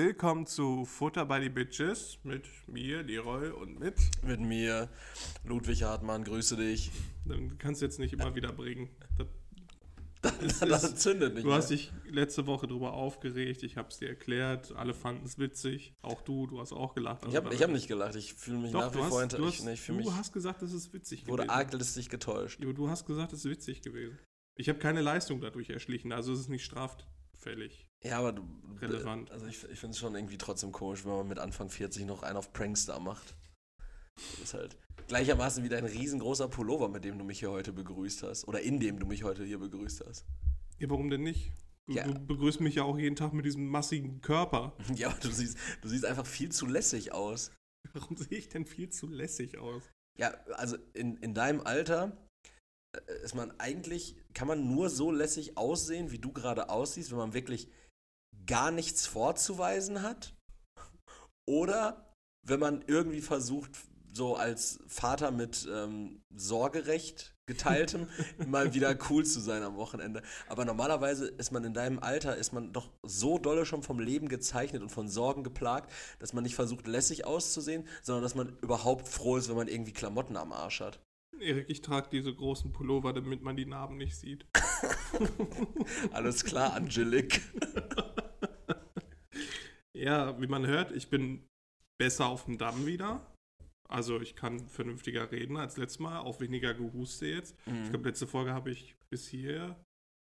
Willkommen zu Futter by the Bitches mit mir, Leroy und mit. Mit mir, Ludwig Hartmann, grüße dich. Dann kannst du jetzt nicht immer wieder bringen. Das, das, das zündet nicht. Du mehr. hast dich letzte Woche darüber aufgeregt, ich habe es dir erklärt, alle fanden es witzig. Auch du, du hast auch gelacht. Also ich habe hab nicht gelacht, ich fühle mich Doch, nach wie vor hinter. Du, hast, ich, nee, du mich, hast gesagt, es ist witzig gewesen. Wurde arglistig getäuscht. Du hast gesagt, es ist witzig gewesen. Ich habe keine Leistung dadurch erschlichen, also es ist nicht straffällig. Ja, aber du. Relevant. Also ich, ich finde es schon irgendwie trotzdem komisch, wenn man mit Anfang 40 noch einen auf Prankster macht. Das ist halt gleichermaßen wie dein riesengroßer Pullover, mit dem du mich hier heute begrüßt hast. Oder in dem du mich heute hier begrüßt hast. Ja, warum denn nicht? Du, Ja. du begrüßt mich ja auch jeden Tag mit diesem massigen Körper. Ja, aber du siehst, du siehst einfach viel zu lässig aus. Warum sehe ich denn viel zu lässig aus? Ja, also in, in deinem Alter äh, ist man eigentlich, kann man nur so lässig aussehen, wie du gerade aussiehst, wenn man wirklich gar nichts vorzuweisen hat. Oder wenn man irgendwie versucht, so als Vater mit ähm, Sorgerecht geteiltem mal wieder cool zu sein am Wochenende. Aber normalerweise ist man in deinem Alter, ist man doch so dolle schon vom Leben gezeichnet und von Sorgen geplagt, dass man nicht versucht, lässig auszusehen, sondern dass man überhaupt froh ist, wenn man irgendwie Klamotten am Arsch hat. Erik, ich trage diese großen Pullover, damit man die Narben nicht sieht. Alles klar, Angelique. Ja, wie man hört, ich bin besser auf dem Damm wieder. Also ich kann vernünftiger reden als letztes Mal, auch weniger gehuste jetzt. Mhm. Ich glaube, letzte Folge habe ich bis hier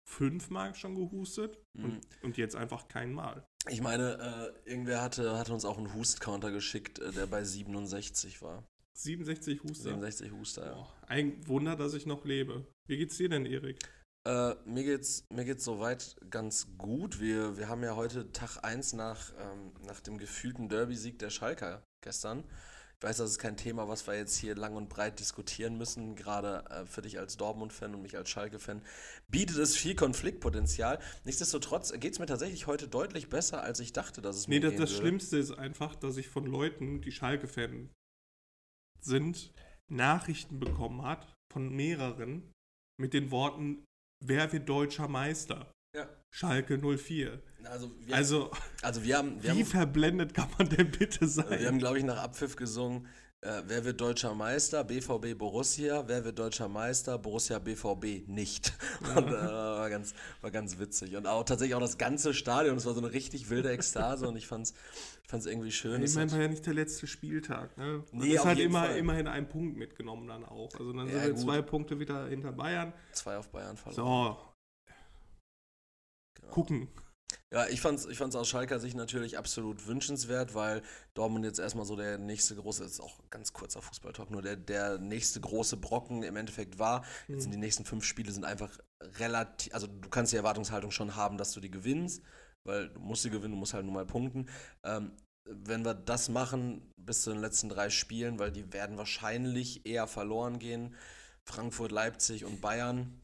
fünfmal schon gehustet Mhm. und, und jetzt einfach kein Mal. Ich meine, äh, irgendwer hatte, hatte uns auch einen Hust-Counter geschickt, äh, der bei 67 war. 67 Huster. 67 Huster, ja. Boah, ein Wunder, dass ich noch lebe. Wie geht's dir denn, Erik? Äh, mir geht's, mir geht's soweit ganz gut. Wir, wir haben ja heute Tag 1 nach, ähm, nach dem gefühlten Derby-Sieg der Schalker gestern. Ich weiß, das ist kein Thema, was wir jetzt hier lang und breit diskutieren müssen. Gerade äh, für dich als Dortmund-Fan und mich als Schalke-Fan bietet es viel Konfliktpotenzial. Nichtsdestotrotz geht's mir tatsächlich heute deutlich besser, als ich dachte, dass es Nee, mir das, gehen das würde. Schlimmste ist einfach, dass ich von Leuten, die Schalke-Fan sind, Nachrichten bekommen hat von mehreren mit den Worten, wer wird deutscher Meister? Ja. Schalke 04. Also wir, Also, also wir haben, wir wie haben, verblendet kann man denn bitte sein? wir haben glaube ich, nach Abpfiff gesungen, äh, wer wird deutscher Meister? BVB Borussia. Wer wird deutscher Meister? Borussia BVB nicht. Und äh, war, ganz, war ganz witzig. Und auch tatsächlich auch das ganze Stadion, es war so eine richtig wilde Ekstase und ich fand's, ich fand's irgendwie schön. ich Es meine, war ja nicht der letzte Spieltag. Ne? Man Nee, ist halt immer, Fall. immerhin einen Punkt mitgenommen dann auch. Also dann Ja, sind wir gut. zwei Punkte wieder hinter Bayern. zwei auf Bayern verloren. So, Genau. gucken. Ja, ich fand's, ich fand's aus Schalker Sicht natürlich absolut wünschenswert, weil Dortmund jetzt erstmal so der nächste große, ist auch ganz kurzer Fußballtalk, nur der, der nächste große Brocken im Endeffekt war. Jetzt sind die nächsten fünf Spiele sind einfach relativ, also du kannst die Erwartungshaltung schon haben, dass du die gewinnst, weil du musst sie gewinnen, du musst halt nur mal punkten. Ähm, wenn wir das machen bis zu den letzten drei Spielen, weil die werden wahrscheinlich eher verloren gehen, Frankfurt, Leipzig und Bayern.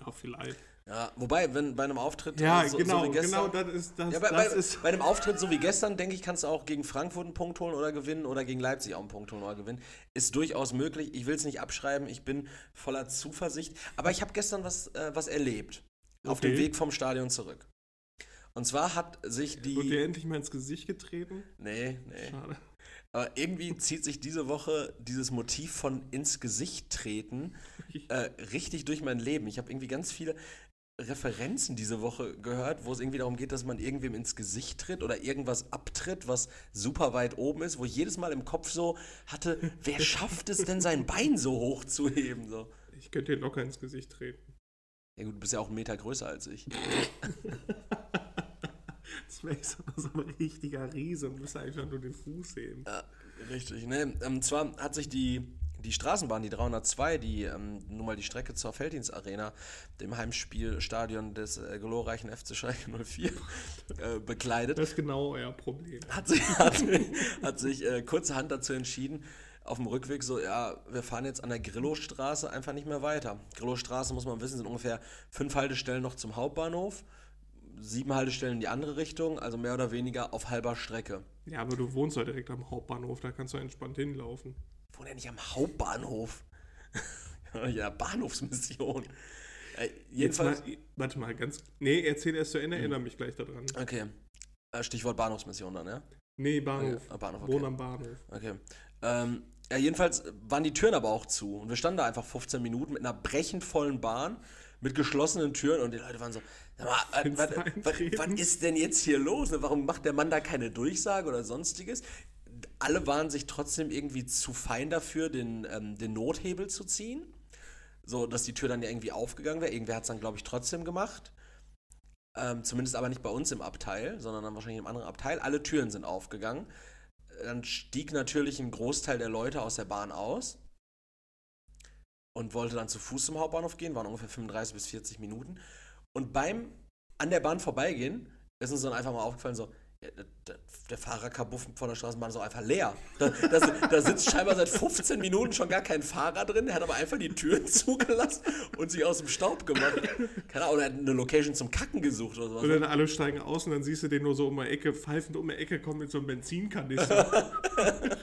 Ja, vielleicht. Ja, wobei, wenn bei einem Auftritt Ja, so, genau, so wie gestern, genau, das ist das. ja, bei, das bei, ist, bei einem Auftritt so wie gestern, denke ich, kannst du auch gegen Frankfurt einen Punkt holen oder gewinnen oder gegen Leipzig auch einen Punkt holen oder gewinnen. Ist durchaus möglich. Ich will es nicht abschreiben. Ich bin voller Zuversicht. Aber ich habe gestern was, äh, was erlebt. Auf Okay. dem Weg vom Stadion zurück. Und zwar hat sich die. Wird dir endlich mal ins Gesicht getreten? Nee, nee. Schade. Aber irgendwie zieht sich diese Woche dieses Motiv von ins Gesicht treten äh, richtig durch mein Leben. Ich habe irgendwie ganz viele Referenzen diese Woche gehört, wo es irgendwie darum geht, dass man irgendwem ins Gesicht tritt oder irgendwas abtritt, was super weit oben ist, wo ich jedes Mal im Kopf so hatte, wer schafft es denn, sein Bein so hoch zu heben? So. Ich könnte dir locker ins Gesicht treten. Ja gut, du bist ja auch einen Meter größer als ich. Das wäre so, so ein richtiger Riese und müsste einfach nur den Fuß heben. Ja, richtig. Ne? Ähm, zwar hat sich die, die Straßenbahn, die 302, die ähm, nun mal die Strecke zur Felddienstarena, dem Heimspielstadion des äh, glorreichen FC Schalke 04, äh, bekleidet, Das ist genau euer Problem. hat sich, hat, hat sich äh, kurzerhand dazu entschieden, auf dem Rückweg so, ja, wir fahren jetzt an der Grillostraße einfach nicht mehr weiter. Grillostraße, muss man wissen, sind ungefähr fünf Haltestellen noch zum Hauptbahnhof, sieben Haltestellen in die andere Richtung, also mehr oder weniger auf halber Strecke. Ja, aber du wohnst ja direkt am Hauptbahnhof, da kannst du entspannt hinlaufen. Wohne ja nicht am Hauptbahnhof. ja, Bahnhofsmission. Äh, Jetzt jedenfalls. mal, warte mal, ganz. Nee, erzähl erst zu Ende, erinnere mich gleich daran. Okay. Äh, Stichwort Bahnhofsmission dann, ja? Nee, Bahnhof. Okay, ah, Bahnhof, okay. am Bahnhof. Okay. Ähm, ja, jedenfalls waren die Türen aber auch zu. Und wir standen da einfach 15 Minuten mit einer brechend vollen Bahn, mit geschlossenen Türen und die Leute waren so, sag mal, Fenster was, was, eintreten. was ist denn jetzt hier los? Warum macht der Mann da keine Durchsage oder sonstiges? Alle waren sich trotzdem irgendwie zu fein dafür, den, ähm, den Nothebel zu ziehen. So, dass die Tür dann ja irgendwie aufgegangen wäre. Irgendwer hat es dann, glaube ich, trotzdem gemacht. Ähm, zumindest aber nicht bei uns im Abteil, sondern dann wahrscheinlich im anderen Abteil. Alle Türen sind aufgegangen. Dann stieg natürlich ein Großteil der Leute aus der Bahn aus und wollte dann zu Fuß zum Hauptbahnhof gehen, waren ungefähr 35 bis 40 Minuten. Und beim an der Bahn vorbeigehen, ist uns dann einfach mal aufgefallen, so, der, der Fahrerkabuff von der Straßenbahn ist so einfach leer. Da, da, da sitzt scheinbar seit 15 Minuten schon gar kein Fahrer drin, der hat aber einfach die Türen zugelassen und sich aus dem Staub gemacht. Keine Ahnung, oder er hat eine Location zum Kacken gesucht oder sowas. Und dann alle steigen aus und dann siehst du den nur so um die Ecke, pfeifend um die Ecke kommen mit so einem Benzinkanister.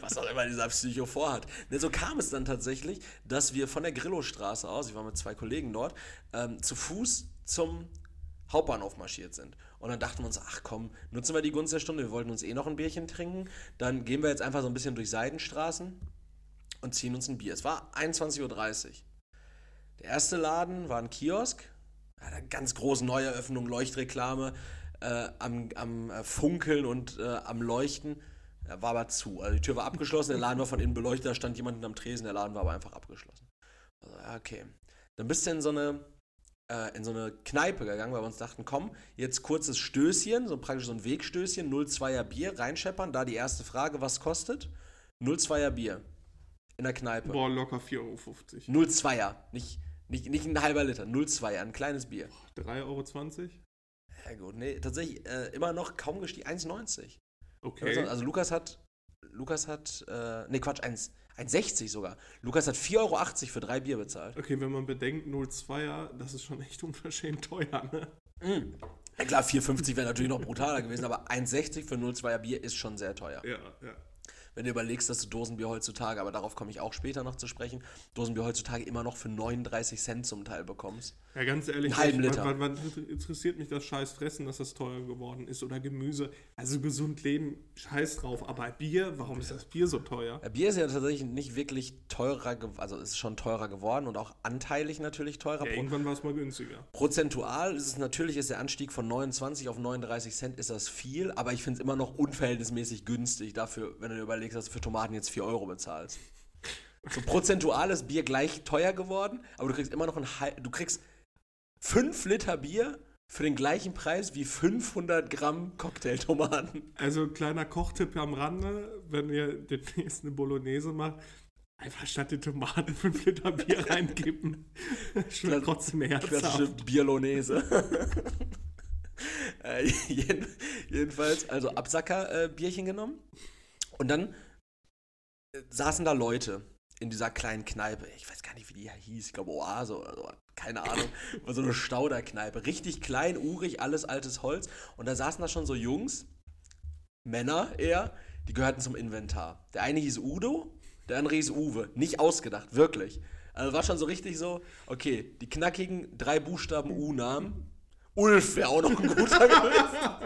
was auch immer dieser Psycho vorhat. Ne, so kam es dann tatsächlich, dass wir von der Grillostraße aus, ich war mit zwei Kollegen dort, ähm, zu Fuß zum Hauptbahnhof marschiert sind. Und dann dachten wir uns, ach komm, nutzen wir die Gunst der Stunde, wir wollten uns eh noch ein Bierchen trinken, dann gehen wir jetzt einfach so ein bisschen durch Seidenstraßen und ziehen uns ein Bier. Es war 21.30 Uhr. Der erste Laden war ein Kiosk, eine ganz große Neueröffnung, Leuchtreklame, äh, am, am äh, Funkeln und äh, am Leuchten. War aber zu. Also die Tür war abgeschlossen, der Laden war von innen beleuchtet, da stand jemand am Tresen, der Laden war aber einfach abgeschlossen. Also, okay. Dann bist du in so eine, in so eine Kneipe gegangen, weil wir uns dachten, komm, jetzt kurzes Stößchen, so praktisch so ein Wegstößchen, 0,2er Bier, reinscheppern. Da die erste Frage, was kostet? 0,2er Bier. In der Kneipe. Boah, locker 4,50 Euro. 0,2er. Nicht, nicht, nicht ein halber Liter, 0,2er, ein kleines Bier. 3,20 Euro? Ja gut, nee, tatsächlich äh, immer noch kaum gestiegen, 1,90. Okay. Also Lukas hat, Lukas hat, äh, nee Quatsch, 1 1,60 sogar. Lukas hat 4,80 Euro für drei Bier bezahlt. Okay, wenn man bedenkt, 0,2er, das ist schon echt unverschämt teuer, ne? Ja klar, 4,50 wäre natürlich noch brutaler gewesen, aber 1,60 für 0,2er Bier ist schon sehr teuer. Ja, ja. Wenn du überlegst, dass du Dosenbier heutzutage, aber darauf komme ich auch später noch zu sprechen, Dosenbier heutzutage immer noch für 39 Cent zum Teil bekommst. Ja, ganz ehrlich, Einen halben wann- Liter. Wann, wann interessiert mich das scheiß Fressen, dass das teuer geworden ist oder Gemüse? Also gesund leben, scheiß drauf. Aber Bier, warum ist das Bier so teuer? Ja, Bier ist ja tatsächlich nicht wirklich teurer, also ist schon teurer geworden und auch anteilig natürlich teurer. Ja, irgendwann war es mal günstiger. Prozentual ist es natürlich, ist der Anstieg von 29 auf 39 Cent, ist das viel, aber ich finde es immer noch unverhältnismäßig günstig dafür, wenn du dir überlegst, dass du für Tomaten jetzt 4 Euro bezahlst. So prozentual ist Bier gleich teuer geworden, aber du kriegst immer noch ein du kriegst 5 Liter Bier für den gleichen Preis wie 500 Gramm Cocktailtomaten. Also kleiner Kochtipp am Rande, wenn ihr demnächst eine Bolognese macht, einfach statt den Tomaten 5 Liter Bier reingeben. Schmeckt trotzdem herzhaft. Klassische Bierlonese. äh, jeden, jedenfalls, also Absacker-Bierchen genommen. Und dann äh, saßen da Leute in dieser kleinen Kneipe. Ich weiß gar nicht, wie die hieß. Ich glaube Oase oder so. Keine Ahnung. War so eine Stauderkneipe. Richtig klein, urig, alles altes Holz. Und da saßen da schon so Jungs, Männer eher, die gehörten zum Inventar. Der eine hieß Udo, der andere hieß Uwe. Nicht ausgedacht, wirklich. Also war schon so richtig so, okay, die knackigen drei Buchstaben U-Namen. Ulf wäre auch noch ein guter gewesen.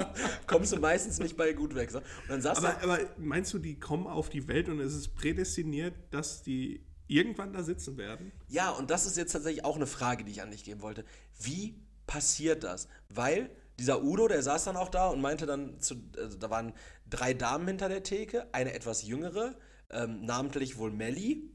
Kommst du meistens nicht bei gut weg. So. Und dann saß Aber, er, aber meinst du, die kommen auf die Welt und es ist prädestiniert, dass die irgendwann da sitzen werden? ja, und das ist jetzt tatsächlich auch eine Frage, die ich an dich geben wollte. Wie passiert das? Weil dieser Udo, der saß dann auch da und meinte dann, zu, also da waren drei Damen hinter der Theke, eine etwas jüngere, ähm, namentlich wohl Melli.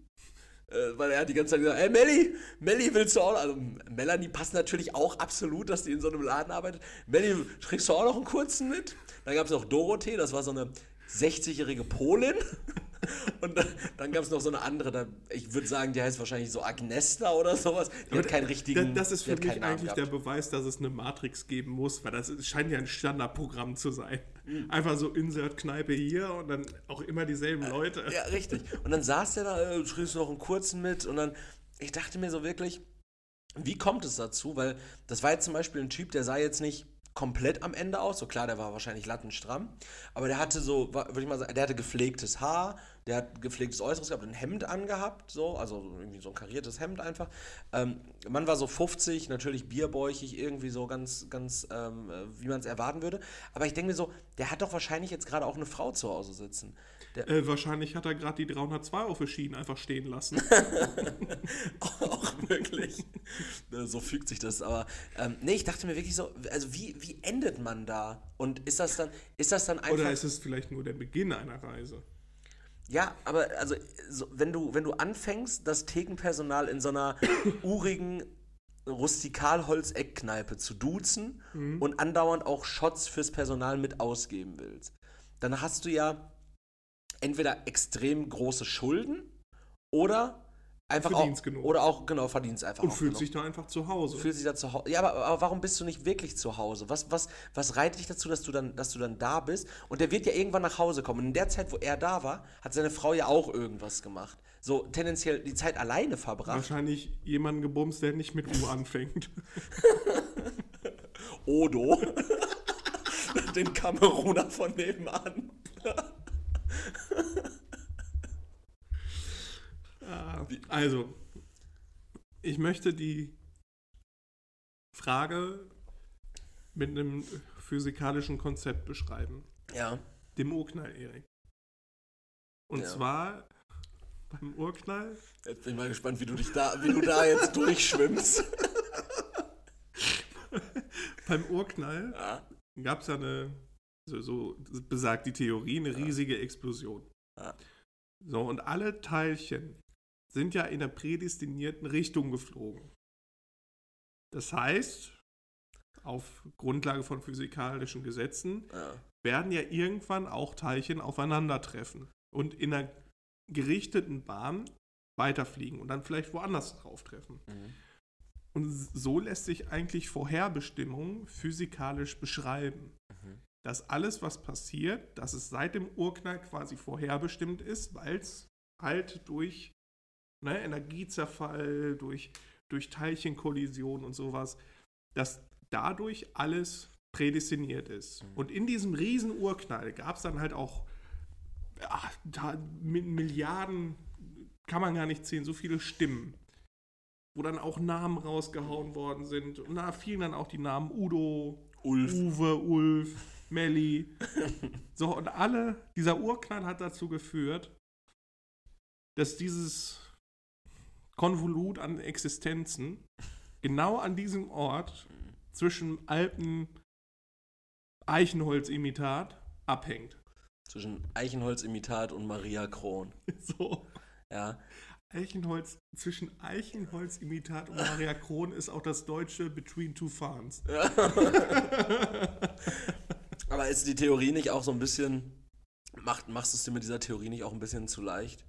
Äh, weil er hat die ganze Zeit gesagt, ey Melli, Melli willst du auch noch? Also Melanie passt natürlich auch absolut, dass die in so einem Laden arbeitet. Melli, kriegst du auch noch einen kurzen mit? Dann gab es noch Dorothee, das war so eine 60-jährige Polin. Und dann, dann gab es noch so eine andere, da, ich würde sagen, die heißt wahrscheinlich so Agnesta oder sowas. Die hat keinen richtigen. Da- Das ist für mich eigentlich der. Beweis, dass es eine Matrix geben muss, weil das scheint ja ein Standardprogramm zu sein. Mhm. Einfach so Insert-Kneipe hier und dann auch immer dieselben Leute. Ja, richtig. Und dann saß der da, äh, du noch einen kurzen mit und dann, ich dachte mir so wirklich, wie kommt es dazu? Weil das war jetzt zum Beispiel ein Typ, der sah jetzt nicht komplett am Ende aus. So klar, der war wahrscheinlich lattenstramm. Aber der hatte so, würde ich mal sagen, der hatte gepflegtes Haar, der hat gepflegtes Äußeres gehabt, ein Hemd angehabt, so, also irgendwie so ein kariertes Hemd einfach. Ähm, Mann war so 50, natürlich bierbäuchig, irgendwie so ganz, ganz, ähm, äh, wie man es erwarten würde. Aber ich denke mir so, der hat doch wahrscheinlich jetzt gerade auch eine Frau zu Hause sitzen. Der, Äh, wahrscheinlich hat er gerade die 302 auf den Schienen einfach stehen lassen. auch möglich. Ne, So fügt sich das. Aber ähm, nee, ich dachte mir wirklich so, also wie, wie endet man da? Und ist das dann, ist das dann einfach. Oder ist es vielleicht nur der Beginn einer Reise? Ja, aber also so, wenn du wenn du anfängst, das Thekenpersonal in so einer urigen Rustikalholz-Eckkneipe zu duzen und andauernd auch Shots fürs Personal mit ausgeben willst, dann hast du ja entweder extrem große Schulden oder einfach Verdienst auch genug. oder auch genau verdienst einfach Und fühlt genug. sich da einfach zu Hause. Fühlt sich da zu Hause. Ja, aber, aber warum bist du nicht wirklich zu Hause? Was, was, was reitet dich dazu, dass du, dann, dass du dann da bist? Und der wird ja irgendwann nach Hause kommen. Und in der Zeit, wo er da war, hat seine Frau ja auch irgendwas gemacht. So tendenziell die Zeit alleine verbracht. Wahrscheinlich jemanden gebumst, der nicht mit U anfängt. Odo. Den Kameruner von nebenan. Ah, Also, ich möchte die Frage mit einem physikalischen Konzept beschreiben. Ja. Dem Urknall, Erik. Und Ja. zwar beim Urknall Jetzt bin ich mal gespannt, wie du dich da, wie du da jetzt durchschwimmst. Beim Urknall Ja. gab es ja eine, so, so besagt die Theorie, eine riesige Explosion. So, und alle Teilchen sind ja in der prädestinierten Richtung geflogen. Das heißt, auf Grundlage von physikalischen Gesetzen werden ja irgendwann auch Teilchen aufeinandertreffen und in einer gerichteten Bahn weiterfliegen und dann vielleicht woanders drauf treffen. Mhm. Und so lässt sich eigentlich Vorherbestimmung physikalisch beschreiben. Mhm. Dass alles, was passiert, dass es seit dem Urknall quasi vorherbestimmt ist, weil es halt durch ne, Energiezerfall, durch, durch Teilchenkollision und sowas, dass dadurch alles prädestiniert ist. Mhm. Und in diesem riesen Urknall gab es dann halt auch ja, da, mit Milliarden, kann man gar nicht zählen, so viele Stimmen wo dann auch Namen rausgehauen worden sind. Und da fielen dann auch die Namen Udo, Ulf. Uwe, Ulf, Melli. So, und alle, dieser Urknall hat dazu geführt, dass dieses Konvolut an Existenzen genau an diesem Ort zwischen alten Eichenholzimitat abhängt. Zwischen Eichenholz-Imitat und Maria Kron. So. Ja. Eichenholz, zwischen Eichenholzimitat und Maria Kron ist auch das deutsche Between Two Farms. Aber ist die Theorie nicht auch so ein bisschen, macht, machst du es dir mit dieser Theorie nicht auch ein bisschen zu leicht?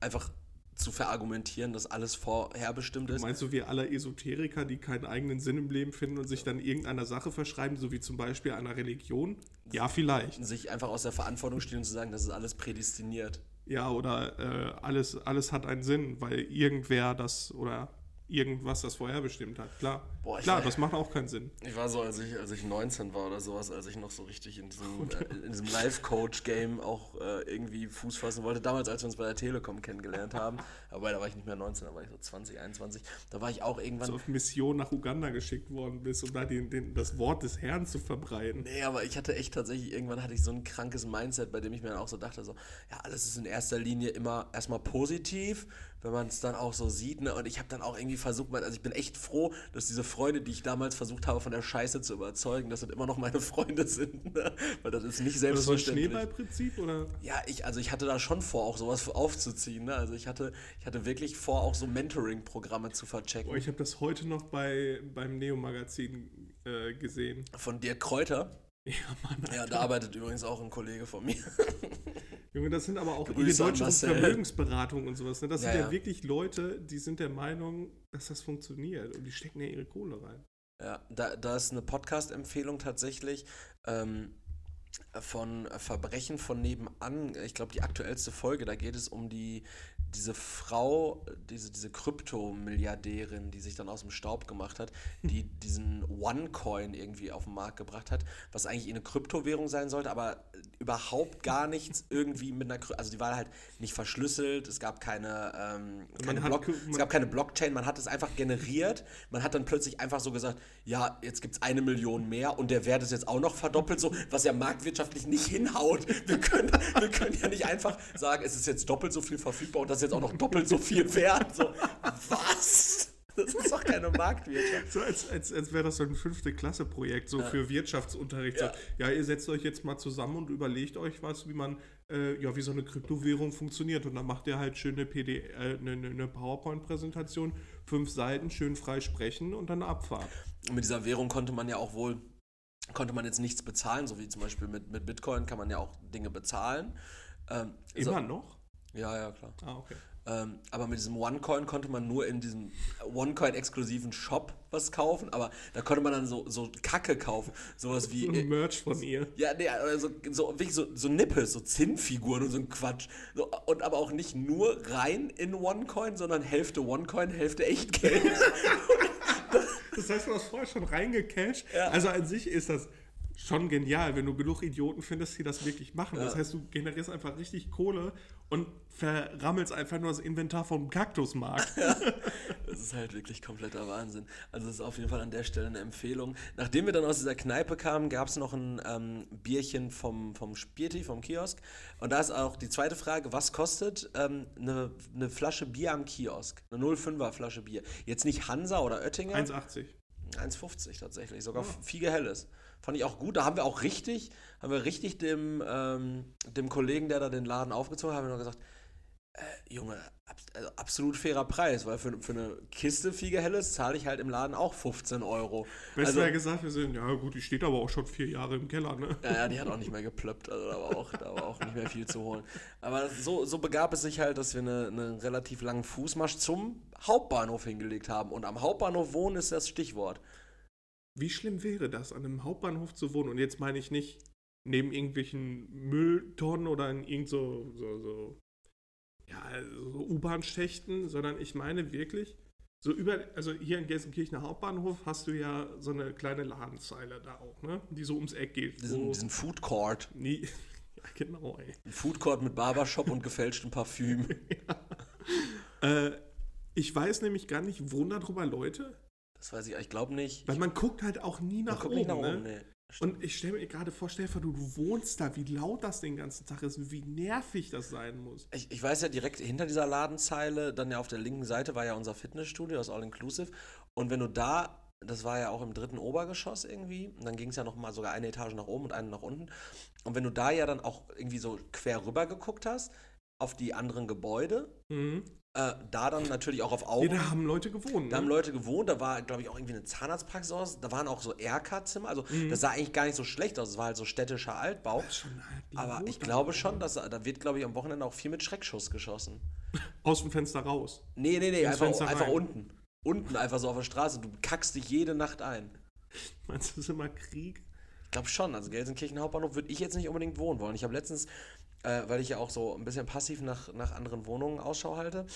Einfach zu verargumentieren, dass alles vorherbestimmt ist? Meinst du, wir alle Esoteriker, die keinen eigenen Sinn im Leben finden und sich dann irgendeiner Sache verschreiben, so wie zum Beispiel einer Religion? Ja, vielleicht. Sich einfach aus der Verantwortung stehen und zu sagen, das ist alles prädestiniert. Ja, oder äh, alles, alles hat einen Sinn, weil irgendwer das oder irgendwas das vorherbestimmt hat. Klar. Boah, Klar, war- das macht auch keinen Sinn. Ich war so, als ich, als ich 19 war oder sowas, als ich noch so richtig in diesem, äh, in diesem Life-Coach-Game auch äh, irgendwie Fuß fassen wollte. Damals, als wir uns bei der Telekom kennengelernt haben, aber da war ich nicht mehr 19, da war ich so 20, 21. Da war ich auch irgendwann. So auf Mission nach Uganda geschickt worden bist, um da den, den, das Wort des Herrn zu verbreiten. Nee, aber ich hatte echt tatsächlich, irgendwann hatte ich so ein krankes Mindset, bei dem ich mir dann auch so dachte, so, ja, alles ist in erster Linie immer erstmal positiv, wenn man es dann auch so sieht, ne? Und ich habe dann auch irgendwie versucht, also ich bin echt froh, dass diese Freunde, die ich damals versucht habe, von der Scheiße zu überzeugen, dass das immer noch meine Freunde sind, ne? Weil das ist nicht Oder so ein selbstverständlich. Schneeballprinzip oder? Ja, ich, also ich hatte da schon vor, auch sowas aufzuziehen, ne? Also ich hatte, ich hatte wirklich vor, auch so Mentoring-Programme zu verchecken. Boah, ich habe das heute noch bei, beim Neo-Magazin äh, gesehen. Von dir Kräuter. Ja, Mann. Ja, da arbeitet übrigens auch ein Kollege von mir. Junge, das sind aber auch Grüße die an deutsche. Vermögensberatung und sowas. Ne? Das Ja, sind ja, ja. wirklich Leute, die sind der Meinung, dass das funktioniert. Und die stecken ja ihre Kohle rein. Ja, da, da ist eine Podcast-Empfehlung tatsächlich ähm, von Verbrechen von nebenan. Ich glaube, die aktuellste Folge, da geht es um die, diese Frau, diese, diese Krypto-Milliardärin, die sich dann aus dem Staub gemacht hat, die diesen One-Coin irgendwie auf den Markt gebracht hat, was eigentlich eine Kryptowährung sein sollte, aber überhaupt gar nichts irgendwie mit einer, also die war halt nicht verschlüsselt, es gab keine, ähm, keine hat- Block, es gab keine Blockchain, man hat es einfach generiert, man hat dann plötzlich einfach so gesagt, ja, jetzt gibt es eine Million mehr und der Wert ist jetzt auch noch verdoppelt, so, was ja marktwirtschaftlich nicht hinhaut. Wir können, wir können ja nicht einfach sagen, es ist jetzt doppelt so viel verfügbar und das ist jetzt auch noch doppelt so viel wert. So, was? Das ist doch keine Marktwirtschaft. So als, als, als wäre das so ein fünfte Klasse-Projekt, so für Wirtschaftsunterricht. Ja. So, ja, ihr setzt euch jetzt mal zusammen und überlegt euch was, wie man, äh, ja, wie so eine Kryptowährung funktioniert. Und dann macht ihr halt schön eine, PD, äh, eine, eine- eine PowerPoint-Präsentation, fünf Seiten, schön frei sprechen und dann eine Abfahrt. Und mit dieser Währung konnte man ja auch wohl, konnte man jetzt nichts bezahlen, so wie zum Beispiel mit, mit Bitcoin kann man ja auch Dinge bezahlen. Ähm, so- Immer noch? Ja, ja, klar. Ah, okay. Ähm, aber mit diesem OneCoin konnte man nur in diesem OneCoin-exklusiven Shop was kaufen, aber da konnte man dann so, so Kacke kaufen. Sowas wie. So äh, ein Merch von ihr. ja, nee, also so, wirklich so, so Nippes, so Zinnfiguren und so ein Quatsch. So, und aber auch nicht nur rein in OneCoin, sondern Hälfte OneCoin, Hälfte Echtgeld. Das heißt, du hast vorher schon reingecasht. Ja. Also an sich ist das schon genial, wenn du genug Idioten findest, die das wirklich machen. Das heißt, du generierst einfach richtig Kohle und verrammelst einfach nur das Inventar vom Kaktusmarkt. Das ist halt wirklich kompletter Wahnsinn. Also das ist auf jeden Fall an der Stelle eine Empfehlung. Nachdem wir dann aus dieser Kneipe kamen, gab es noch ein ähm, Bierchen vom, vom Spirti, vom Kiosk. Und da ist auch die zweite Frage, was kostet ähm, eine, eine Flasche Bier am Kiosk? Eine 05er Flasche Bier. Jetzt nicht Hansa oder Oettinger. 1,80. 1,50 tatsächlich, sogar Fiege Helles. Fand ich auch gut. Da haben wir auch richtig, haben wir richtig dem, ähm, dem Kollegen, der da den Laden aufgezogen hat, haben wir noch gesagt, äh, Junge, ab, also absolut fairer Preis, weil für, für eine Kiste Fiege Helles zahle ich halt im Laden auch 15 Euro. Besser Also, wäre gesagt, wir sind, ja gut, die steht aber auch schon vier Jahre im Keller, ne? ja, ja, die hat auch nicht mehr geplöppt, also da war auch, da war auch nicht mehr viel zu holen. Aber so, so begab es sich halt, dass wir eine, einen relativ langen Fußmarsch zum Hauptbahnhof hingelegt haben. Und am Hauptbahnhof wohnen ist das Stichwort. Wie schlimm wäre das, an einem Hauptbahnhof zu wohnen? Und jetzt meine ich nicht neben irgendwelchen Mülltonnen oder in irgend so, so, so, ja, so U-Bahn-Schächten, sondern ich meine wirklich, so über, also hier in Gelsenkirchener Hauptbahnhof hast du ja so eine kleine Ladenzeile da auch, ne? Die so ums Eck geht. Diesen, diesen Food Court. nie, ja, genau, ey. Ein Food Court mit Barbershop und gefälschtem Parfüm. Äh, ich weiß nämlich gar nicht, wohnen da drüber Leute? Das weiß ich, ich glaube nicht. Weil man guckt halt auch nie Man nach guckt oben, nicht nach ne? oben, nee. Und ich stelle mir gerade vor, vor, du, du wohnst da, wie laut das den ganzen Tag ist, wie nervig das sein muss. Ich, ich weiß ja direkt hinter dieser Ladenzeile, dann ja auf der linken Seite war ja unser Fitnessstudio, das All Inclusive. Und wenn du da, das war ja auch im dritten Obergeschoss irgendwie, und dann ging es ja noch mal sogar eine Etage nach oben und eine nach unten. Und wenn du da ja dann auch irgendwie so quer rüber geguckt hast, auf die anderen Gebäude, Mhm. Äh, da dann natürlich auch auf Augen. da haben Leute gewohnt. Da haben Ne? Leute gewohnt, da war, glaube ich, auch irgendwie eine Zahnarztpraxis aus. Da waren auch so RK-Zimmer. Also, Mhm. das sah eigentlich gar nicht so schlecht aus. Es war halt so städtischer Altbau. Aber ich glaube schon, dass da wird, glaube ich, am Wochenende auch viel mit Schreckschuss geschossen. Aus dem Fenster raus. Nee, nee, nee, einfach, einfach unten. Unten einfach so auf der Straße. Du kackst dich jede Nacht ein. Meinst du, das ist immer Krieg? Ich glaube schon. Also Gelsenkirchen Hauptbahnhof würde ich jetzt nicht unbedingt wohnen wollen. Ich habe letztens, äh, weil ich ja auch so ein bisschen passiv nach, nach anderen Wohnungen Ausschau halte,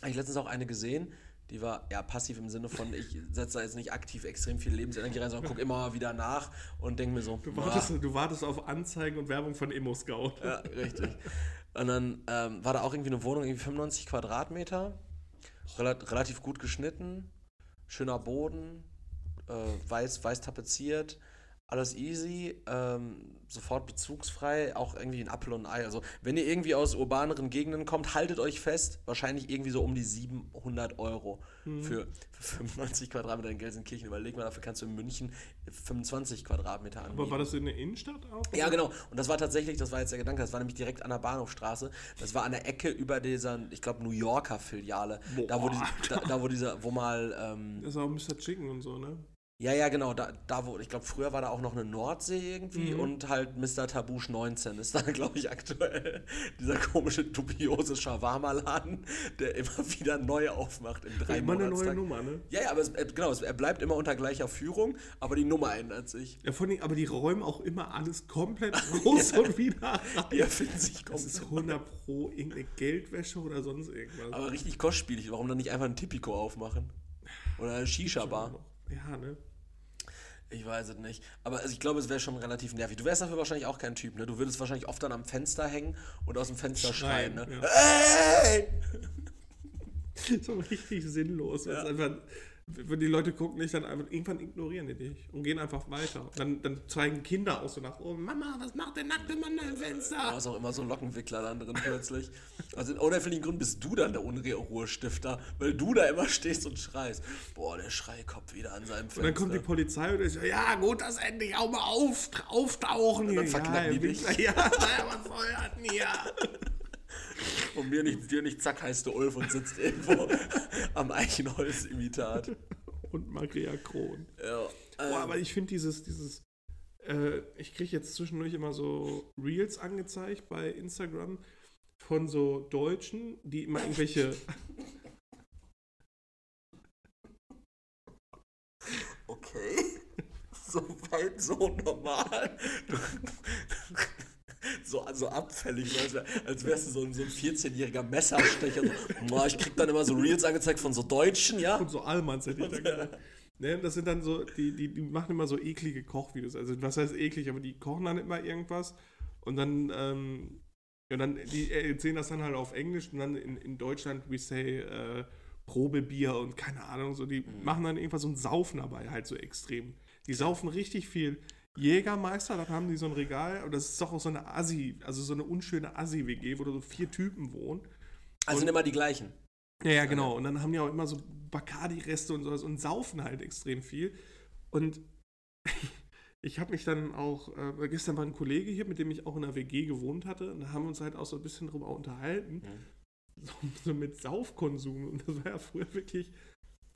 habe ich letztens auch eine gesehen. Die war ja passiv im Sinne von, ich setze da jetzt nicht aktiv extrem viel Lebensenergie rein, sondern gucke immer mal wieder nach und denke mir so, Du "Boah, wartest, du wartest auf Anzeigen und Werbung von Immo-Scout. Ja, richtig. Und dann ähm, war da auch irgendwie eine Wohnung, irgendwie 95 Quadratmeter, rela relativ gut geschnitten, schöner Boden, äh, weiß, weiß tapeziert, alles easy, ähm, sofort bezugsfrei, auch irgendwie ein Apfel und ein Ei. Also, wenn ihr irgendwie aus urbaneren Gegenden kommt, haltet euch fest, wahrscheinlich irgendwie so um die 700 Euro für, für 95 Quadratmeter in Gelsenkirchen. Überleg mal, dafür kannst du in München 25 Quadratmeter anbieten. Aber war das in der Innenstadt auch? Ja, genau. Und das war tatsächlich, das war jetzt der Gedanke, das war nämlich direkt an der Bahnhofstraße. Das war an der Ecke über dieser, ich glaube, New Yorker Filiale. Boah, Da wo, die, da, da, wo dieser, wo mal, ähm, Das ist auch Mr. Chicken und so, ne? Ja, ja, genau. Da, da wo, ich glaube, früher war da auch noch eine Nordsee irgendwie Mhm. und halt Mr. Tabouche 19 ist da, glaube ich, aktuell dieser komische, dubiose Shawarma-Laden, der immer wieder neu aufmacht im drei Immer eine neue. Nummer, ne? Ja, ja, aber es, äh, genau, es, er bleibt immer unter gleicher Führung, aber die Nummer ändert sich. Ja, vor allem, aber die räumen auch immer alles komplett raus und wieder Die rein. erfinden sich Das ist komplett. 100 pro irgendeine Geldwäsche oder sonst irgendwas. Aber richtig kostspielig. Warum dann nicht einfach ein Tipico aufmachen? Oder eine Shisha-Bar? Ja, ne? Ich weiß es nicht. Aber also ich glaube, es wäre schon relativ nervig. Du wärst dafür wahrscheinlich auch kein Typ, ne? Du würdest wahrscheinlich oft dann am Fenster hängen und aus dem Fenster schreien, Schreien, ne? ja. Hey! So richtig sinnlos. Ja. Einfach, wenn die Leute gucken dich dann einfach, irgendwann ignorieren die dich und gehen einfach weiter. Dann, dann zeigen Kinder auch so nach oben, Mama, was macht der nackte Mann da im Da Fenster? ist auch immer so ein Lockenwickler dann drin plötzlich. Also, oder für den Grund bist du dann der Unruhestifter, weil du da immer stehst und schreist. Boah, der Schreikopf wieder an seinem Fenster. Und dann kommt die Polizei und ich so, ja gut, dass endlich auch mal auf, auftauchen hier. dann verknacken ja, die dich. Ja, was soll das denn hier? Und mir nicht, dir nicht, zack, heißt du Ulf und sitzt irgendwo am Eichenholz-Imitat. Und Maria Kron. Ja. Boah, ähm, aber ich finde dieses, dieses, äh, ich kriege jetzt zwischendurch immer so Reels angezeigt bei Instagram von so Deutschen, die immer irgendwelche, Okay. So weit, so normal. So, so abfällig, als, wär, als wärst du so ein, so ein 14-jähriger Messerstecher. So, ich krieg dann immer so Reels angezeigt von so Deutschen, ja? und so Allmanns hätte ich da gesagt. Ne, das sind dann so, die, die, die machen immer so eklige Kochvideos. Also was heißt eklig, aber die kochen dann immer irgendwas und dann, ähm, ja, dann, die erzählen das dann halt auf Englisch und dann in, in Deutschland, we say, äh, Probebier und keine Ahnung, so, die machen dann irgendwas so ein Saufen dabei, halt so extrem. Die saufen richtig viel. Jägermeister, dann haben die so ein Regal, aber das ist doch auch so eine Assi, also so eine unschöne Assi-WG, wo da so vier Typen wohnen. Also sind immer die gleichen. Ja, ja, genau. Und dann haben die auch immer so Bacardi-Reste und sowas und saufen halt extrem viel. Und ich habe mich dann auch, äh, gestern war ein Kollege hier, mit dem ich auch in der WG gewohnt hatte, und da haben wir uns halt auch so ein bisschen drüber unterhalten, so, so mit Saufkonsum. Und das war ja früher wirklich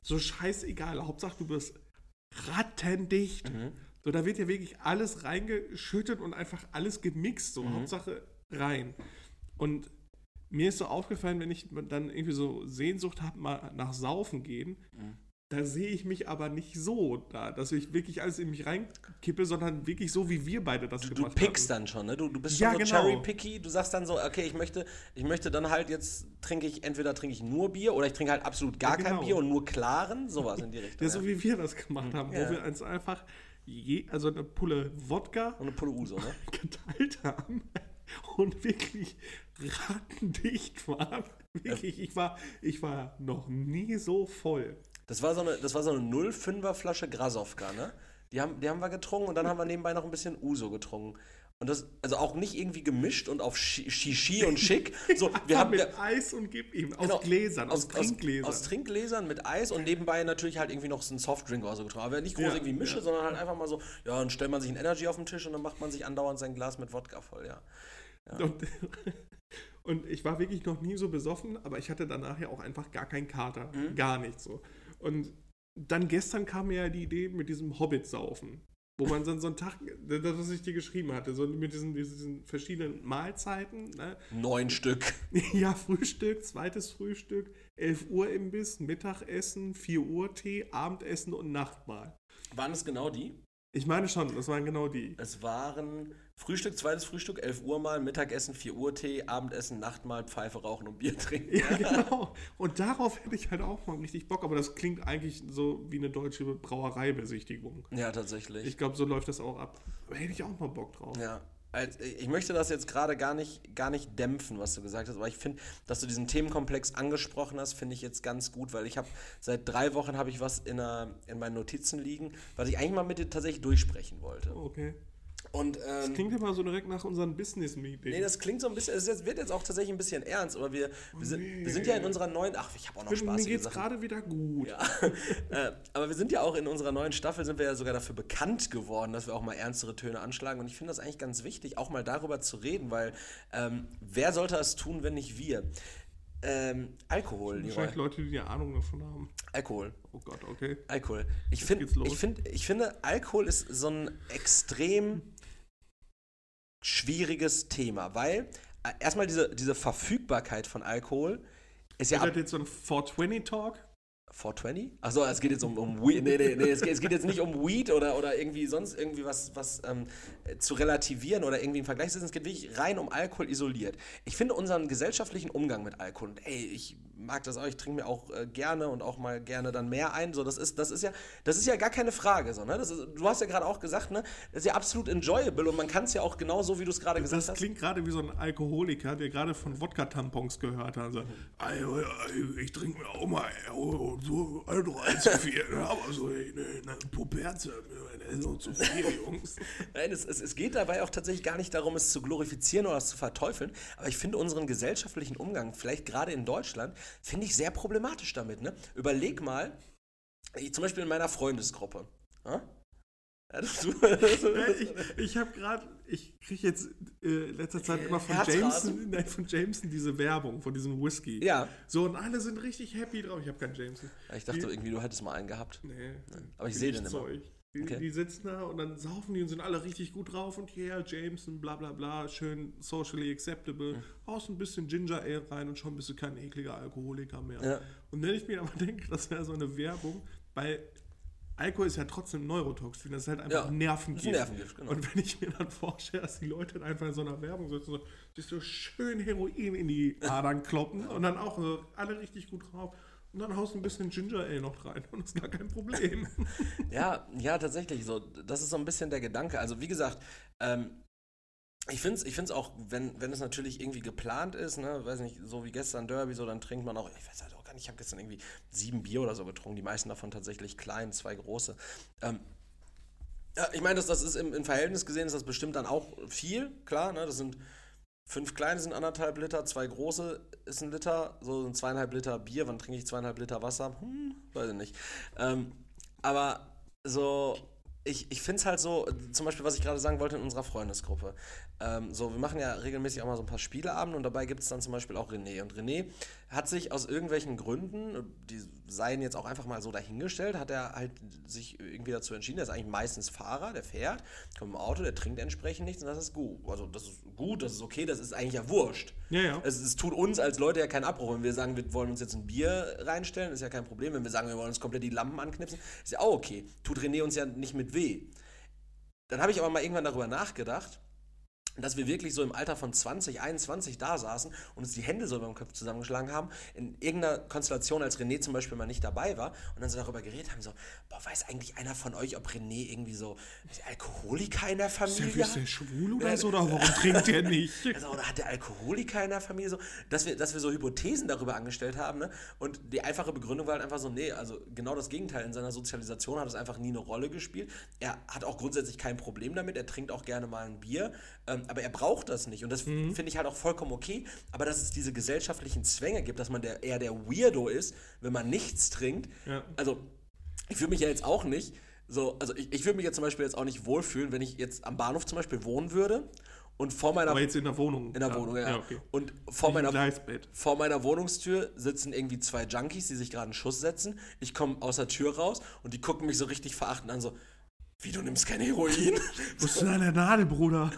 so scheißegal. Hauptsache, du bist rattendicht. Mhm. So, da wird ja wirklich alles reingeschüttet und einfach alles gemixt. So, Mhm. Hauptsache rein. Und mir ist so aufgefallen, wenn ich dann irgendwie so Sehnsucht habe, mal nach Saufen gehen, Mhm. da sehe ich mich aber nicht so da, dass ich wirklich alles in mich reinkippe, sondern wirklich so, wie wir beide das Du, du gemacht pickst haben. dann schon, ne? Du, du bist Ja, schon so genau. cherry-picky. Du sagst dann so, okay, ich möchte, ich möchte dann halt jetzt, trinke ich, entweder trinke ich nur Bier oder ich trinke halt absolut gar Ja, kein genau. Bier und nur klaren. Sowas in die Richtung. Ja, so wie wir das gemacht haben, Ja. wo wir uns einfach je, also eine Pulle Wodka Und eine Pulle Uso, ne? geteilt haben und wirklich rattendicht waren. Wirklich, ich war, ich war noch nie so voll. Das war so eine, das war so eine 0,5er Flasche Grasowka, ne? Die haben, die haben wir getrunken und dann haben wir nebenbei noch ein bisschen Uso getrunken. Und das, also auch nicht irgendwie gemischt und auf Shi- Shishi und schick. So, wir haben mit Eis und gib ihm aus genau, Gläsern, aus, Trinkgläsern. Aus, Trinkgläsern mit Eis und nebenbei natürlich halt irgendwie noch so einen Softdrink oder so getrunken. Aber nicht groß Ja, irgendwie mische, ja. sondern halt einfach mal so, ja, dann stellt man sich ein Energy auf den Tisch und dann macht man sich andauernd sein Glas mit Wodka voll, ja. Und, und ich war wirklich noch nie so besoffen, aber ich hatte danach ja auch einfach gar keinen Kater. Mhm. Gar nicht so. Und dann gestern kam mir ja die Idee mit diesem Hobbit-Saufen. Wo man dann so einen Tag, das, was ich dir geschrieben hatte, so mit diesen, diesen verschiedenen Mahlzeiten. Ne? Neun Stück. Ja, Frühstück, zweites Frühstück, 11 Uhr Imbiss, Mittagessen, 4 Uhr Tee, Abendessen und Nachtmahl. Waren es genau die? Ich meine schon, das waren genau die. Es waren Frühstück, zweites Frühstück, 11 Uhr mal, Mittagessen, 4 Uhr Tee, Abendessen, Nachtmahl, Pfeife rauchen und Bier trinken. Ja, genau. Und darauf hätte ich halt auch mal richtig Bock, aber das klingt eigentlich so wie eine deutsche Brauereibesichtigung. Ja, tatsächlich. Ich glaube, so läuft das auch ab. Aber hätte ich auch mal Bock drauf. Ja. Ich möchte das jetzt gerade gar nicht, gar nicht dämpfen, was du gesagt hast, aber ich finde, dass du diesen Themenkomplex angesprochen hast, finde ich jetzt ganz gut, weil ich habe seit drei Wochen habe ich was in, einer, in meinen Notizen liegen, was ich eigentlich mal mit dir tatsächlich durchsprechen wollte. Okay. Und Das ähm, klingt immer so direkt nach unserem Business-Meeting. Nee, das klingt so ein bisschen, es wird jetzt auch tatsächlich ein bisschen ernst, aber wir, wir, sind, wir sind ja in unserer neuen, ach, ich habe auch noch Mir spaßige geht's gerade wieder gut. Ja. äh, aber wir sind ja auch in unserer neuen Staffel, sind wir ja sogar dafür bekannt geworden, dass wir auch mal ernstere Töne anschlagen. Und ich finde das eigentlich ganz wichtig, auch mal darüber zu reden, weil ähm, wer sollte das tun, wenn nicht wir? ähm, Alkohol, Wahrscheinlich. Leute, die eine Ahnung davon haben. Alkohol. Oh Gott, okay. Alkohol. Ich, find, ich, find, ich finde, Alkohol ist so ein extrem schwieriges Thema, weil äh, erstmal diese, diese Verfügbarkeit von Alkohol ist ja Ist das jetzt so ein 420-Talk? 420? Achso, es geht jetzt um, um Weed. Nee, nee, nee, es geht, es geht jetzt nicht um Weed oder, oder irgendwie sonst irgendwie was, was ähm, äh, zu relativieren oder irgendwie im Vergleich zu setzen. Es geht wirklich rein um Alkohol isoliert. Ich finde unseren gesellschaftlichen Umgang mit Alkohol, und ey, ich mag das auch, ich trinke mir auch äh, gerne und auch mal gerne dann mehr ein. So, das ist, das ist ja, das ist ja gar keine Frage. So, ne? das ist, du hast ja gerade auch gesagt, ne? Das ist ja absolut enjoyable und man kann es ja auch genau so, wie du es gerade gesagt Das hast. klingt gerade wie so ein Alkoholiker, der gerade von Wodka-Tampons gehört hat. Also, "Ey, ey, ich trinke mir auch mal oh, so also eins zu viel, ne, aber so eine, eine Puperze, ne, so zu viel, Jungs. Nein, es, es, es geht dabei auch tatsächlich gar nicht darum, es zu glorifizieren oder es zu verteufeln. Aber ich finde unseren gesellschaftlichen Umgang, vielleicht gerade in Deutschland, finde ich sehr problematisch damit. Ne? Überleg mal, ich, zum Beispiel in meiner Freundesgruppe. Ja? Ich ich habe gerade, ich kriege jetzt äh, letzter Zeit immer von. Jameson, nein, von Jameson diese Werbung, von diesem Whisky. ja. So, und alle sind richtig happy drauf. Ich habe keinen Jameson. Ich dachte Die- irgendwie, du hättest mal einen gehabt. Nee. aber ich sehe den immer. Zeug. Die, Okay. die sitzen da und dann saufen die und sind alle richtig gut drauf und yeah, Jameson, bla bla bla, schön socially acceptable. Mhm. Haust ein bisschen Ginger Ale rein und schon bist du kein ekliger Alkoholiker mehr. Ja. Und wenn ich mir aber denke, das wäre so eine Werbung, weil Alkohol ist ja trotzdem Neurotoxin, das ist halt einfach Ja, Nervengift. Nervengift, genau. Und wenn ich mir dann vorstelle, dass die Leute dann einfach in so einer Werbung sitzen, so, sich so schön Heroin in die Adern kloppen und dann auch so alle richtig gut drauf. Und dann haust du ein bisschen Ginger Ale noch rein und das ist gar kein Problem. Ja, ja, tatsächlich so. Das ist so ein bisschen der Gedanke. Also, wie gesagt, ähm, ich finde es ich find's auch, wenn, wenn es natürlich irgendwie geplant ist, ne, weiß nicht, so wie gestern Derby, so, dann trinkt man auch, ich weiß halt auch gar nicht, ich habe gestern irgendwie sieben Bier oder so getrunken, die meisten davon tatsächlich klein, zwei große. Ähm, ja, ich meine, das, das ist im, im Verhältnis gesehen, ist das bestimmt dann auch viel, klar, ne, das sind fünf kleine sind anderthalb Liter, zwei große ist ein Liter, so sind zweieinhalb Liter Bier, wann trinke ich zweieinhalb Liter Wasser? Hm, weiß ich nicht. Ähm, aber so, ich, ich finde es halt so, zum Beispiel, was ich gerade sagen wollte in unserer Freundesgruppe. Ähm, so, wir machen ja regelmäßig auch mal so ein paar Spieleabende und dabei gibt es dann zum Beispiel auch René. Und René hat sich aus irgendwelchen Gründen, die seien jetzt auch einfach mal so dahingestellt, hat er halt sich irgendwie dazu entschieden, der ist eigentlich meistens Fahrer, der fährt, kommt im Auto, der trinkt entsprechend nichts und das ist gut. Also das ist gut, das ist okay, das ist eigentlich ja wurscht. Ja, ja. Es, es tut uns als Leute ja keinen Abbruch. Wenn wir sagen, wir wollen uns jetzt ein Bier reinstellen, ist ja kein Problem. Wenn wir sagen, wir wollen uns komplett die Lampen anknipsen, ist ja auch okay. Tut René uns ja nicht mit weh. Dann habe ich aber mal irgendwann darüber nachgedacht, dass wir wirklich so im Alter von 20, 21 da saßen und uns die Hände so dem Kopf zusammengeschlagen haben, in irgendeiner Konstellation, als René zum Beispiel mal nicht dabei war und dann so darüber geredet haben, so, boah, weiß eigentlich einer von euch, ob René irgendwie so Alkoholiker in der Ist der, Familie ist der schwul oder so? Oder warum trinkt der nicht? Also, oder hat der Alkoholiker in der Familie so, dass wir, dass wir so Hypothesen darüber angestellt haben, ne? Und die einfache Begründung war halt einfach so, nee, also genau das Gegenteil. In seiner Sozialisation hat es einfach nie eine Rolle gespielt. Er hat auch grundsätzlich kein Problem damit, er trinkt auch gerne mal ein Bier, ähm, aber er braucht das nicht. Und das finde ich halt auch vollkommen okay. Aber dass es diese gesellschaftlichen Zwänge gibt, dass man der, eher der Weirdo ist, wenn man nichts trinkt. Ja. Also, ich fühle mich ja jetzt auch nicht. So, also ich, ich würde mich jetzt zum Beispiel jetzt auch nicht wohlfühlen, wenn ich jetzt am Bahnhof zum Beispiel wohnen würde und vor meiner Aber jetzt in der Wohnung. in der Wohnung, ja. okay. Und vor meiner, vor meiner Wohnungstür sitzen irgendwie zwei Junkies, die sich gerade einen Schuss setzen. Ich komme aus der Tür raus und die gucken mich so richtig verachtend an, so, wie, du nimmst kein Heroin? Wo ist denn deine Nadel, Bruder?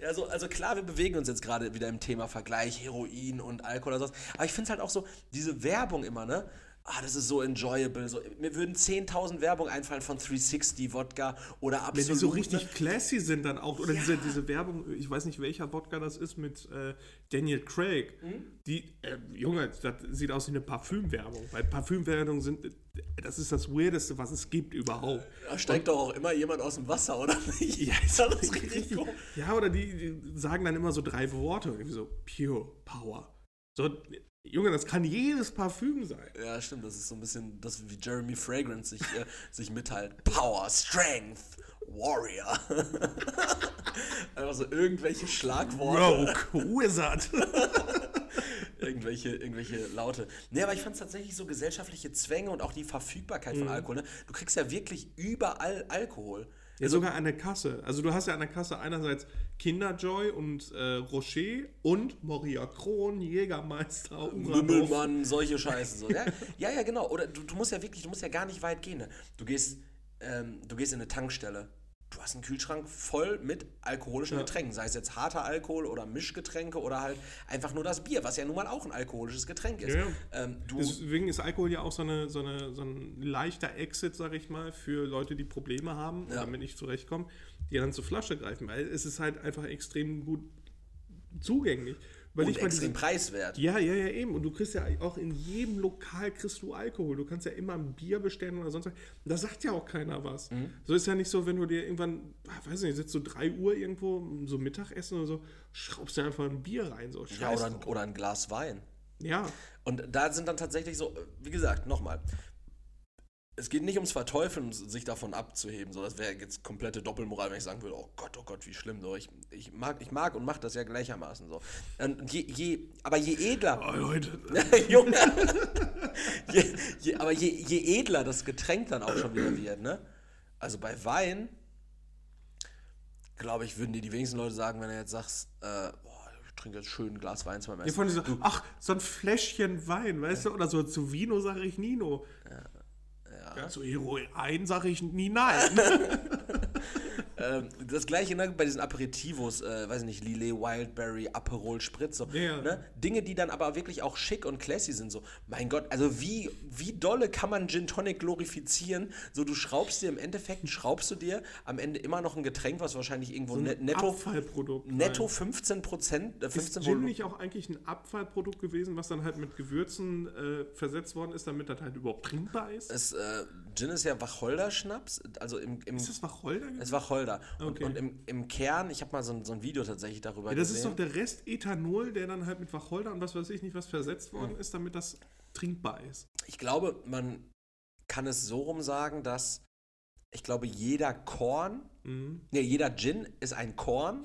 ja, so, also klar, wir bewegen uns jetzt gerade wieder im Thema Vergleich, Heroin und Alkohol oder sowas. Aber ich finde es halt auch so, diese Werbung immer, ne? Ah, das ist so enjoyable. So, mir würden 10.000 Werbung einfallen von 360 Wodka oder Wenn absolut. die so richtig classy sind dann auch, oder Ja. diese, diese Werbung, ich weiß nicht welcher Wodka das ist, mit äh, Daniel Craig. Mhm. Die, äh, Junge, das sieht aus wie eine Parfümwerbung. Weil Parfümwerbung sind, das ist das Weirdeste, was es gibt überhaupt. Da steigt doch auch immer jemand aus dem Wasser, oder nicht? Ja, das ist richtig cool. Ja, oder die, die sagen dann immer so drei Worte, irgendwie so Pure Power. So, Junge, das kann jedes Parfüm sein. Ja, stimmt. Das ist so ein bisschen das, wie Jeremy Fragrance sich, äh, sich mitteilt. Power, Strength, Warrior. Einfach so irgendwelche Schlagworte, Rogue, Wizard. irgendwelche, irgendwelche Laute. Nee, aber ich fand es tatsächlich so gesellschaftliche Zwänge und auch die Verfügbarkeit von Alkohol. Ne? Du kriegst ja wirklich überall Alkohol. Ja, sogar an der Kasse. Also du hast ja an der Kasse einerseits Kinderjoy und äh, Rocher und Moria Kron, Jägermeister. Mümmelmann, solche Scheiße. So. Ja, ja, ja, genau. Oder du, du musst ja wirklich, du musst ja gar nicht weit gehen. Ne? Du gehst, ähm, du gehst in eine Tankstelle. Du hast einen Kühlschrank voll mit alkoholischen Ja. Getränken, sei es jetzt harter Alkohol oder Mischgetränke oder halt einfach nur das Bier, was ja nun mal auch ein alkoholisches Getränk ist. Ja. Ähm, Deswegen ist Alkohol ja auch so, eine, so, eine, so ein leichter Exit, sag ich mal, für Leute, die Probleme haben und damit nicht zurechtkommen, die dann zur Flasche greifen, weil es ist halt einfach extrem gut zugänglich. Weil und extrem preiswert. Ja, ja, ja, eben. Und du kriegst ja auch in jedem Lokal kriegst du Alkohol. Du kannst ja immer ein Bier bestellen oder sonst was. Da sagt ja auch keiner was. Mhm. So ist ja nicht so, wenn du dir irgendwann, ah, weiß nicht, sitzt du 3 Uhr irgendwo, so Mittagessen oder so, schraubst dir einfach ein Bier rein. So, Ja, oder, ein, oder ein Glas Wein. ja. Und da sind dann tatsächlich so, wie gesagt, nochmal. Es geht nicht ums Verteufeln sich davon abzuheben. So, das wäre jetzt komplette Doppelmoral, wenn ich sagen würde, oh Gott, oh Gott, wie schlimm. So, ich, ich, mag, ich mag und mache das ja gleichermaßen so. Und je, je, aber je edler, Oh, Leute. Junge, je, je, aber je, je edler das Getränk dann auch schon wieder wird, ne? Also bei Wein, glaube ich, würden dir die wenigsten Leute sagen, wenn du jetzt sagst, äh, trinke jetzt schön ein Glas Wein zum Ja, von dieser, ach, so ein Fläschchen Wein, weißt du? Oder so zu Vino sage ich Nino. Ja. Zu Hero ein sage ich nie nein. Ähm, das gleiche ne, bei diesen Aperitivos, äh, weiß ich nicht, Lillet, Wildberry, Aperol, Spritz, so. Ja. Ne? Dinge, die dann aber wirklich auch schick und classy sind, so. Mein Gott, also wie, wie dolle kann man Gin Tonic glorifizieren? So, du schraubst dir im Endeffekt, schraubst du dir am Ende immer noch ein Getränk, was wahrscheinlich irgendwo net, netto, Abfallprodukt. netto Nein. 15 Prozent, äh, Ist 15 Gin nicht auch eigentlich ein Abfallprodukt gewesen, was dann halt mit Gewürzen äh, versetzt worden ist, damit das halt überhaupt trinkbar ist? es, äh, Gin ist ja Wacholder-Schnaps, also im, im ist das Wacholder? es ist Wacholder. Und, Okay. und im, im Kern, ich habe mal so ein, so ein Video tatsächlich darüber ja, das gesehen. ist doch der Rest Ethanol, der dann halt mit Wacholder und was weiß ich nicht was versetzt worden ist, damit das trinkbar ist. Ich glaube, man kann es so rum sagen, dass ich glaube, jeder Korn, Mhm. nee, jeder Gin ist ein Korn,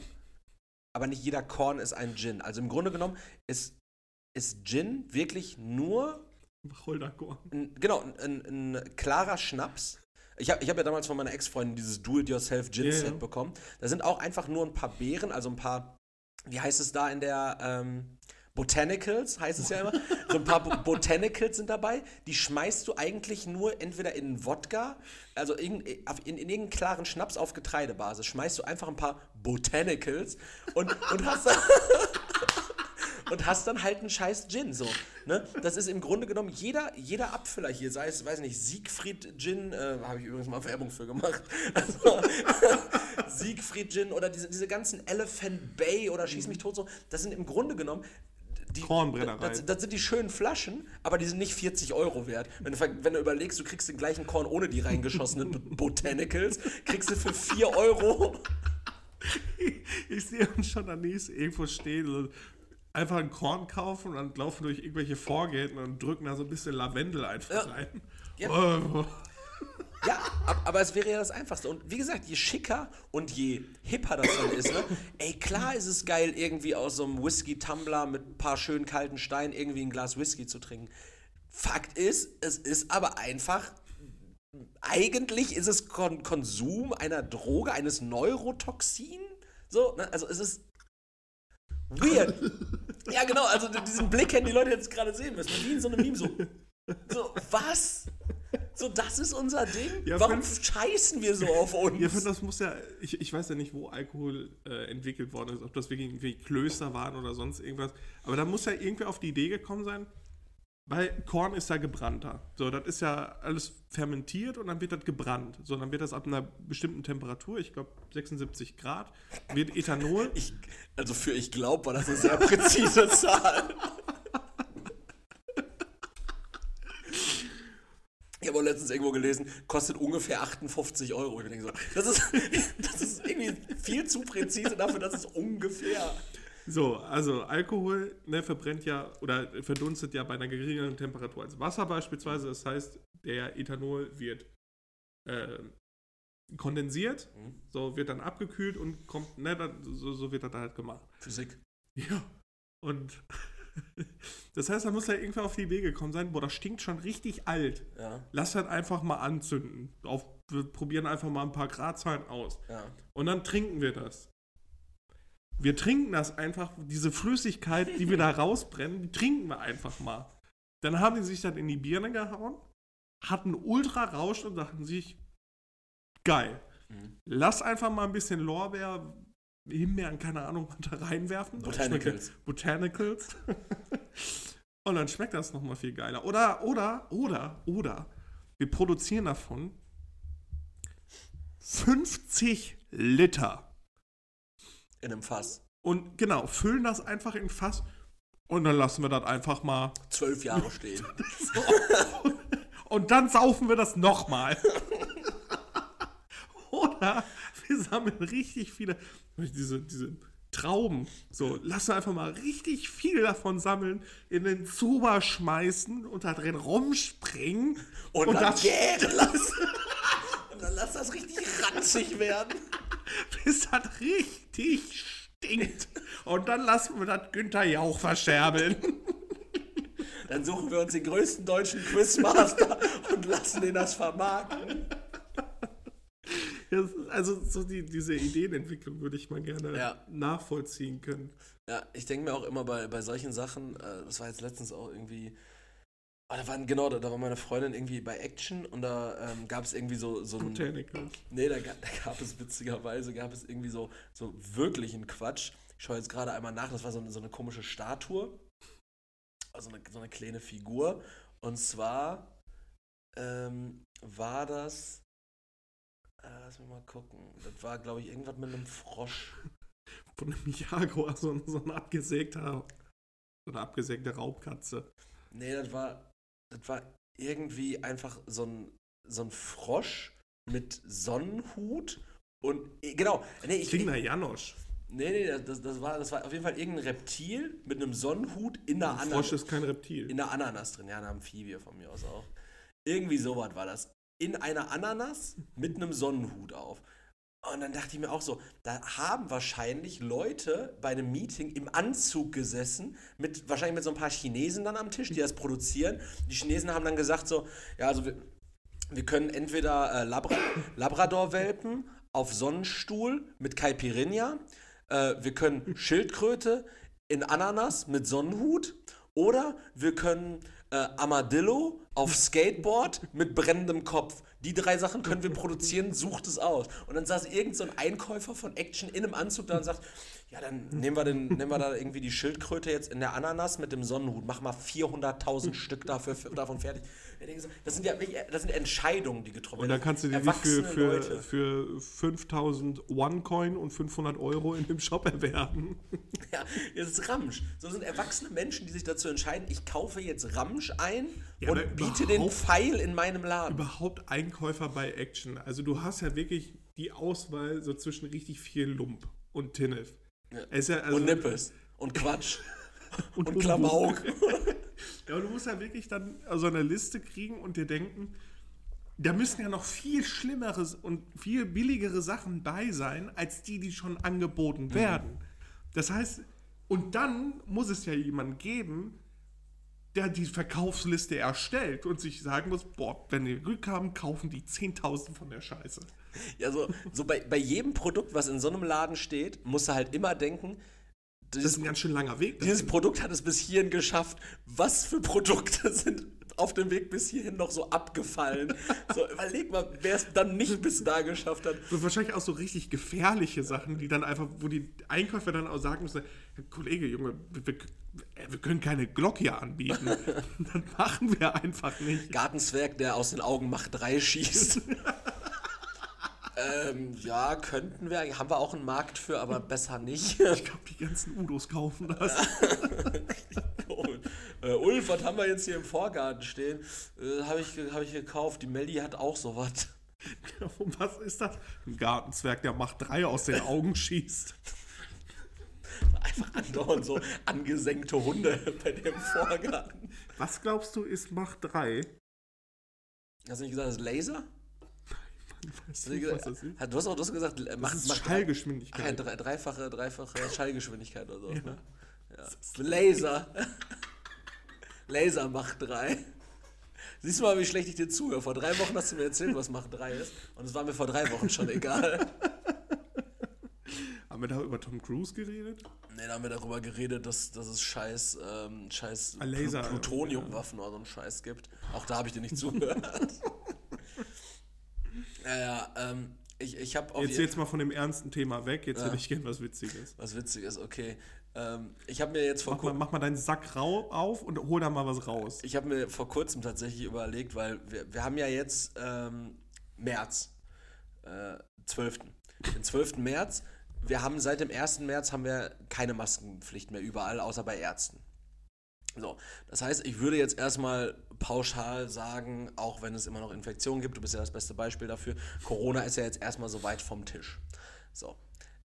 aber nicht jeder Korn ist ein Gin. Also im Grunde genommen ist, ist Gin wirklich nur, Wacholderkorn. ein, genau, ein, ein klarer Schnaps. Ich habe ich hab ja damals von meiner Ex-Freundin dieses Do-It-Yourself-Gin-Set ja. bekommen. Da sind auch einfach nur ein paar Beeren, also ein paar, wie heißt es da in der, ähm, Botanicals heißt es ja immer. So ein paar Bo Botanicals sind dabei. Die schmeißt du eigentlich nur entweder in Wodka, also in, in, in irgendeinen klaren Schnaps auf Getreidebasis. Schmeißt du einfach ein paar Botanicals und, und hast dann. Und hast dann halt einen scheiß Gin, so. Ne? Das ist im Grunde genommen jeder, jeder Abfüller hier, sei es, weiß nicht, Siegfried Gin, äh, habe ich übrigens mal Werbung für gemacht. Also, Siegfried Gin oder diese, diese ganzen Elephant Bay oder Schieß mich tot so, das sind im Grunde genommen die, Kornbrennerei. Das, das sind die schönen Flaschen, aber die sind nicht 40 Euro wert. Wenn du, wenn du überlegst, du kriegst den gleichen Korn ohne die reingeschossenen Botanicals, kriegst du für 4 Euro. Ich sehe uns schon am nächsten irgendwo stehen und einfach ein Korn kaufen und dann laufen durch irgendwelche Vorgärten und drücken da so ein bisschen Lavendel einfach Ja. rein. Ja. Oh. Ja, ab- aber es wäre ja das Einfachste. Und wie gesagt, je schicker und je hipper das dann ist, ne? Ey, klar ist es geil, irgendwie aus so einem Whisky-Tumbler mit ein paar schönen kalten Steinen irgendwie ein Glas Whisky zu trinken. Fakt ist, es ist aber einfach. Eigentlich ist es Kon Konsum einer Droge, eines Neurotoxin. So, ne? Also es ist weird. ja, genau, also diesen Blick hätten die Leute jetzt gerade sehen müssen. Wie in so einem Meme so. So, was? So, das ist unser Ding? Ja, Warum Finn- scheißen wir so auf uns? Ja, ich finde, das muss ja, ich, ich weiß ja nicht, wo Alkohol äh, entwickelt worden ist, ob das wirklich irgendwie Klöster waren oder sonst irgendwas. Aber da muss ja irgendwer auf die Idee gekommen sein, weil Korn ist ja gebrannter. So, das ist ja alles fermentiert und dann wird das gebrannt. So, dann wird das ab einer bestimmten Temperatur, ich glaube 76 Grad, wird Ethanol. Ich, also für ich glaube, war das eine sehr präzise Zahl. Ich habe letztens irgendwo gelesen, kostet ungefähr 58 Euro. Ich denke so, das ist, das ist irgendwie viel zu präzise dafür, dass es ungefähr. So, also Alkohol ne, verbrennt ja oder verdunstet ja bei einer geringeren Temperatur als Wasser beispielsweise. Das heißt, der Ethanol wird äh, kondensiert, Mhm. so wird dann abgekühlt und kommt, ne, dann, so, so wird das halt gemacht. Physik. Ja. Und das heißt, da muss ja irgendwer auf die Idee gekommen sein, boah, das stinkt schon richtig alt. Ja. Lass das einfach mal anzünden. Auf wir probieren einfach mal ein paar Gradzahlen aus. Ja. Und dann trinken wir das. Wir trinken das einfach, diese Flüssigkeit, die wir da rausbrennen, die trinken wir einfach mal. Dann haben die sich das in die Birne gehauen, hatten ultra Rausch und dachten sich, geil. Mhm. Lass einfach mal ein bisschen Lorbeer, Himbeeren, keine Ahnung, da reinwerfen. Botanicals. Botanicals. und dann schmeckt das nochmal viel geiler. Oder, oder, oder, oder, wir produzieren davon 50 Liter. In einem Fass. Und genau, füllen das einfach in Fass und dann lassen wir das einfach mal. Zwölf Jahre stehen. Und dann saufen wir das nochmal. Oder wir sammeln richtig viele, diese, diese Trauben. So, lassen wir einfach mal richtig viel davon sammeln, in den Zuber schmeißen und da drin rumspringen. Und, dann das gären lassen. Und dann lass das richtig ranzig werden. bis das richtig stinkt. Und dann lassen wir das Günther Jauch verscherbeln. Dann suchen wir uns den größten deutschen Quizmaster und lassen den das vermarkten. Also so die, diese Ideenentwicklung würde ich mal gerne Ja. nachvollziehen können. Ja, ich denke mir auch immer bei, bei solchen Sachen, äh, das war jetzt letztens auch irgendwie, ah, da waren, genau, da, da war meine Freundin irgendwie bei Action und da ähm, gab es irgendwie so, so ein, Botanicals. nee, da, da gab es witzigerweise, gab es irgendwie so, so wirklichen Quatsch. Ich schaue jetzt gerade einmal nach, das war so, eine- so eine komische Statue, also eine, so eine kleine Figur und zwar ähm, war das, äh, lass mich mal gucken, das war glaube ich irgendwas mit einem Frosch. Von einem Jaguar, so, so ein abgesägter, so eine abgesägte Raubkatze. Nee, das war, das war irgendwie einfach so ein, so ein Frosch mit Sonnenhut und eh, genau, nee, ich, Klingt nach Janosch. nee, nee, das, das war das war auf jeden Fall irgendein Reptil mit einem Sonnenhut in der Ein Frosch Ananas ist kein Reptil. in der Ananas drin, ja, ein Amphibie von mir aus auch. Irgendwie sowas war das. In einer Ananas mit einem Sonnenhut auf. Und dann dachte ich mir auch so, da haben wahrscheinlich Leute bei einem Meeting im Anzug gesessen, mit, wahrscheinlich mit so ein paar Chinesen dann am Tisch, die das produzieren. Die Chinesen haben dann gesagt so, ja, also wir, wir können entweder äh, Labra Labrador-Welpen auf Sonnenstuhl mit Caipirinha, äh, wir können Schildkröte in Ananas mit Sonnenhut oder wir können äh, Armadillo auf Skateboard mit brennendem Kopf. Die drei Sachen können wir produzieren, sucht es aus. Und dann saß irgend so ein Einkäufer von Action in einem Anzug da und sagt, ja, dann nehmen wir, den, nehmen wir da irgendwie die Schildkröte jetzt in der Ananas mit dem Sonnenhut, mach mal 400.000 Stück dafür, davon fertig. Das sind ja das sind Entscheidungen, die getroffen Und dann kannst du dir die für, für, für 5000 One-Coin und 500 Euro in dem Shop erwerben. Ja, das ist Ramsch. So sind erwachsene Menschen, die sich dazu entscheiden, ich kaufe jetzt Ramsch ein Ja, und biete den Pfeil in meinem Laden. Überhaupt Einkäufer bei Action. Also du hast ja wirklich die Auswahl so zwischen richtig viel Lump und Tinnef. Ja. Ja also, und Nippes. Und Quatsch. und, Humbug. Klamauk. Ja, aber du musst ja wirklich dann so eine Liste kriegen und dir denken, da müssen ja noch viel schlimmeres und viel billigere Sachen bei sein, als die, die schon angeboten werden. Das heißt, und dann muss es ja jemanden geben, der die Verkaufsliste erstellt und sich sagen muss, boah, wenn die Glück haben, kaufen die 10.000 von der Scheiße. Ja, so, so bei, bei jedem Produkt, was in so einem Laden steht, musst du halt immer denken, Das ist ein ganz schön langer Weg. dieses. Produkt hat es bis hierhin geschafft. Was für Produkte sind auf dem Weg bis hierhin noch so abgefallen? So, überleg mal, wer es dann nicht bis da geschafft hat. Und wahrscheinlich auch so richtig gefährliche Sachen, die dann einfach, wo die Einkäufer dann auch sagen müssen, Kollege, Junge, wir, wir, wir können keine Glock hier anbieten. das machen wir einfach nicht. Gartenzwerg, der aus den Augen Macht 3 schießt. ähm, ja, könnten wir. Haben wir auch einen Markt für, aber besser nicht. Ich glaube, die ganzen Udos kaufen das. äh, Ulf, was haben wir jetzt hier im Vorgarten stehen? Äh, Habe ich, hab ich gekauft. Die Melli hat auch sowas. Was ist das? Ein Gartenzwerg, der macht drei aus den Augen schießt. Einfach andauernd so angesenkte Hunde bei dem Vorgarten. Was glaubst du, ist Macht 3? Hast du nicht gesagt, das ist Laser? Weiß Hast du, nicht, gesagt, was das ist. Hat- du hast auch du hast gesagt, äh, Das macht, ist macht Ach, ja, Schallgeschwindigkeit. drei, dreifache, dreifache Schallgeschwindigkeit oder so. Ja. Ne? Ja. Laser. Laser macht drei. Siehst du mal, wie schlecht ich dir zuhöre. Vor drei Wochen hast du mir erzählt, was Mach 3 ist. Und es war mir vor drei Wochen schon egal. Haben wir da über Tom Cruise geredet? Ne, da haben wir darüber geredet, dass, dass es scheiß, ähm, scheiß Plutoniumwaffen oder so einen Scheiß gibt. Auch da habe ich dir nicht zugehört. Ja, ja, ähm, ich, ich habe Jetzt, jetzt mal von dem ernsten Thema weg. Jetzt Ja. hätte ich gern was Witziges. Was witzig ist, okay. Ähm, ich habe mir jetzt vor kurzem. mach mal deinen Sack rau auf und hol da mal was raus. Ich habe mir vor kurzem tatsächlich überlegt, weil wir, wir haben ja jetzt ähm, März, äh, 12. Den 12. März. Wir haben seit dem 1. März haben wir keine Maskenpflicht mehr überall, außer bei Ärzten. So, das heißt, ich würde jetzt erstmal pauschal sagen, auch wenn es immer noch Infektionen gibt, du bist ja das beste Beispiel dafür, Corona ist ja jetzt erstmal so weit vom Tisch. So.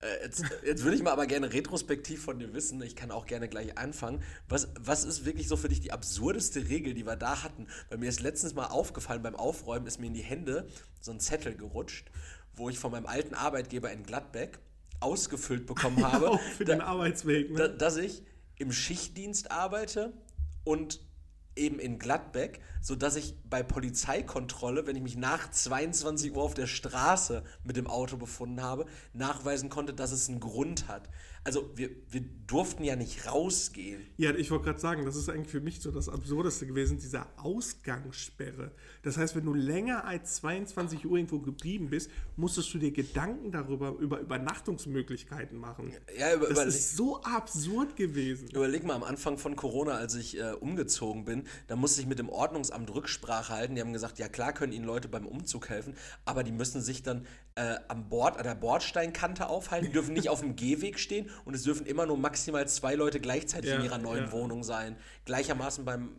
Äh, Jetzt, jetzt würde ich mal aber gerne retrospektiv von dir wissen, ich kann auch gerne gleich anfangen. Was, was ist wirklich so für dich die absurdeste Regel, die wir da hatten? Weil mir ist letztens mal aufgefallen, beim Aufräumen ist mir in die Hände so ein Zettel gerutscht, wo ich von meinem alten Arbeitgeber in Gladbeck ausgefüllt bekommen habe, Auch für da- den Arbeitsweg. da, Ne? dass ich im Schichtdienst arbeite und eben in Gladbeck, sodass ich bei Polizeikontrolle, wenn ich mich nach 22 Uhr auf der Straße mit dem Auto befunden habe, nachweisen konnte, dass es einen Grund hat. Also wir, wir durften ja nicht rausgehen. Ja, ich wollte gerade sagen, das ist eigentlich für mich so das Absurdeste gewesen, diese Ausgangssperre. Das heißt, wenn du länger als 22 Uhr irgendwo geblieben bist, musstest du dir Gedanken darüber, über Übernachtungsmöglichkeiten machen. Ja, über, Das ist so absurd gewesen. überleg mal, am Anfang von Corona, als ich äh, umgezogen bin, da musste ich mit dem Ordnungsamt Rücksprache halten. Die haben gesagt, ja klar können ihnen Leute beim Umzug helfen, aber die müssen sich dann äh, am Bord, an der Bordsteinkante aufhalten, die dürfen nicht auf dem Gehweg stehen und es dürfen immer nur maximal zwei Leute gleichzeitig in Ja, ihrer neuen ja. Wohnung sein. Gleichermaßen beim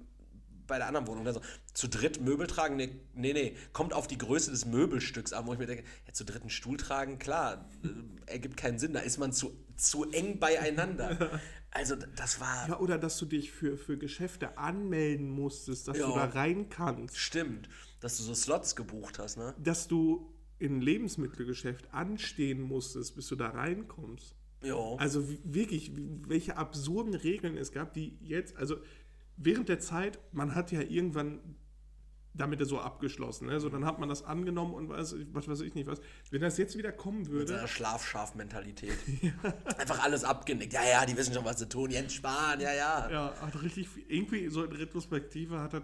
bei der anderen Wohnung. Also zu dritt Möbel tragen, nee, nee, nee, kommt auf die Größe des Möbelstücks an, wo ich mir denke, ja, zu dritt einen Stuhl tragen, klar, äh, ergibt keinen Sinn, da ist man zu, zu eng beieinander. Also das war, Ja, oder dass du dich für, für Geschäfte anmelden musstest, dass Ja. du da rein kannst. stimmt, dass du so Slots gebucht hast, ne? Dass du im Lebensmittelgeschäft anstehen musstest, bis du da reinkommst. Jo. Also wirklich, welche absurden Regeln es gab, die jetzt, also während der Zeit, man hat ja irgendwann damit so abgeschlossen, ne? so dann hat man das angenommen und was, was weiß ich nicht was. Wenn das jetzt wieder kommen Mit würde, seiner Schlafschaf-Mentalität. Einfach alles abgenickt. Ja, ja, die wissen schon, was sie tun. Jens Spahn, ja, ja. ja, hat richtig, irgendwie so in Retrospektive hat er,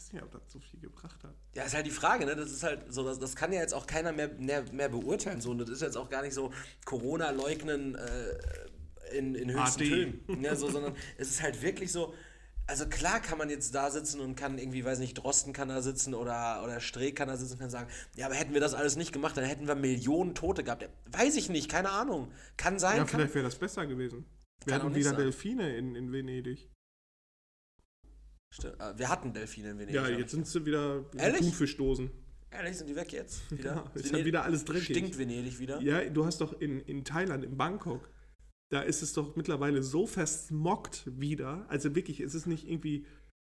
weiß nicht, ob das so viel gebracht hat. Ja, ist halt die Frage, ne? Das ist halt so, das, das kann ja jetzt auch keiner mehr, mehr, mehr beurteilen. So. Und das ist jetzt auch gar nicht so Corona-Leugnen äh, in, in höchsten AD. Tönen. Ja, so, sondern es ist halt wirklich so. Also klar kann man jetzt da sitzen und kann irgendwie, weiß nicht, Drosten kann da sitzen oder, oder Streeck kann da sitzen und kann sagen, ja, aber hätten wir das alles nicht gemacht, dann hätten wir Millionen Tote gehabt. Weiß ich nicht, keine Ahnung. Kann sein, Ja, kann, vielleicht wäre das besser gewesen. Wir hatten wieder sein. Delfine in, in Venedig. Stimmt. Äh, Wir hatten Delfine in Venedig. Ja, jetzt ich- sind sie wieder Ehrlich? Thunfischdosen. Ehrlich, sind die weg jetzt? Wieder? Ja, ist Venedig- halt wieder alles dreckig. Stinkt Venedig wieder? Ja, du hast doch in, in Thailand, in Bangkok, da ist es doch mittlerweile so versmoggt wieder. Also wirklich, es ist nicht irgendwie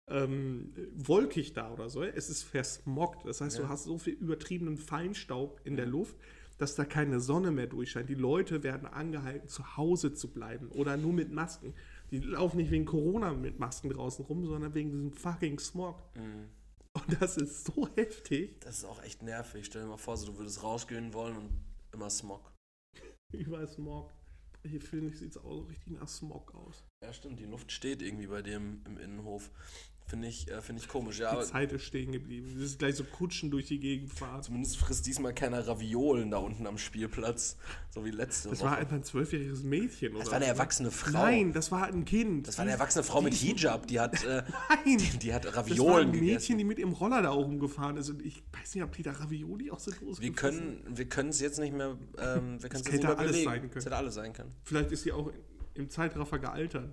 ähm, wolkig da oder so. Es ist versmoggt. Das heißt, Ja. du hast so viel übertriebenen Feinstaub in der Luft, dass da keine Sonne mehr durchscheint. Die Leute werden angehalten, zu Hause zu bleiben oder nur mit Masken. Die laufen nicht wegen Corona mit Masken draußen rum, sondern wegen diesem fucking Smog. Mhm. Und das ist so heftig. Das ist auch echt nervig. Stell dir mal vor, so, du würdest rausgehen wollen und immer Smog. Überall Smog. Hier finde ich, sieht es auch so richtig nach Smog aus. Ja, stimmt. Die Luft steht irgendwie bei dir im, im Innenhof. Finde ich, äh, find ich komisch. Ja, Die Zeit ist stehen geblieben. Es ist gleich so Kutschen durch die Gegend fahren. zumindest frisst diesmal keiner Raviolen da unten am Spielplatz. So wie letzte Das Woche. war einfach ein zwölfjähriges Mädchen. das oder war eine so. erwachsene Frau. Nein, das war ein Kind. Das war eine erwachsene Frau mit Hijab. Die hat, äh, Nein, die, die hat das war Raviolen ein Mädchen, gegessen. die mit ihrem Roller da oben gefahren ist. Und ich weiß nicht, ob die da Ravioli aus der Dose Wir können wir können es jetzt nicht mehr, ähm, wir können es jetzt nicht mehr alles belegen. sein können. Das hätte alles sein können. Vielleicht ist sie auch im Zeitraffer gealtert.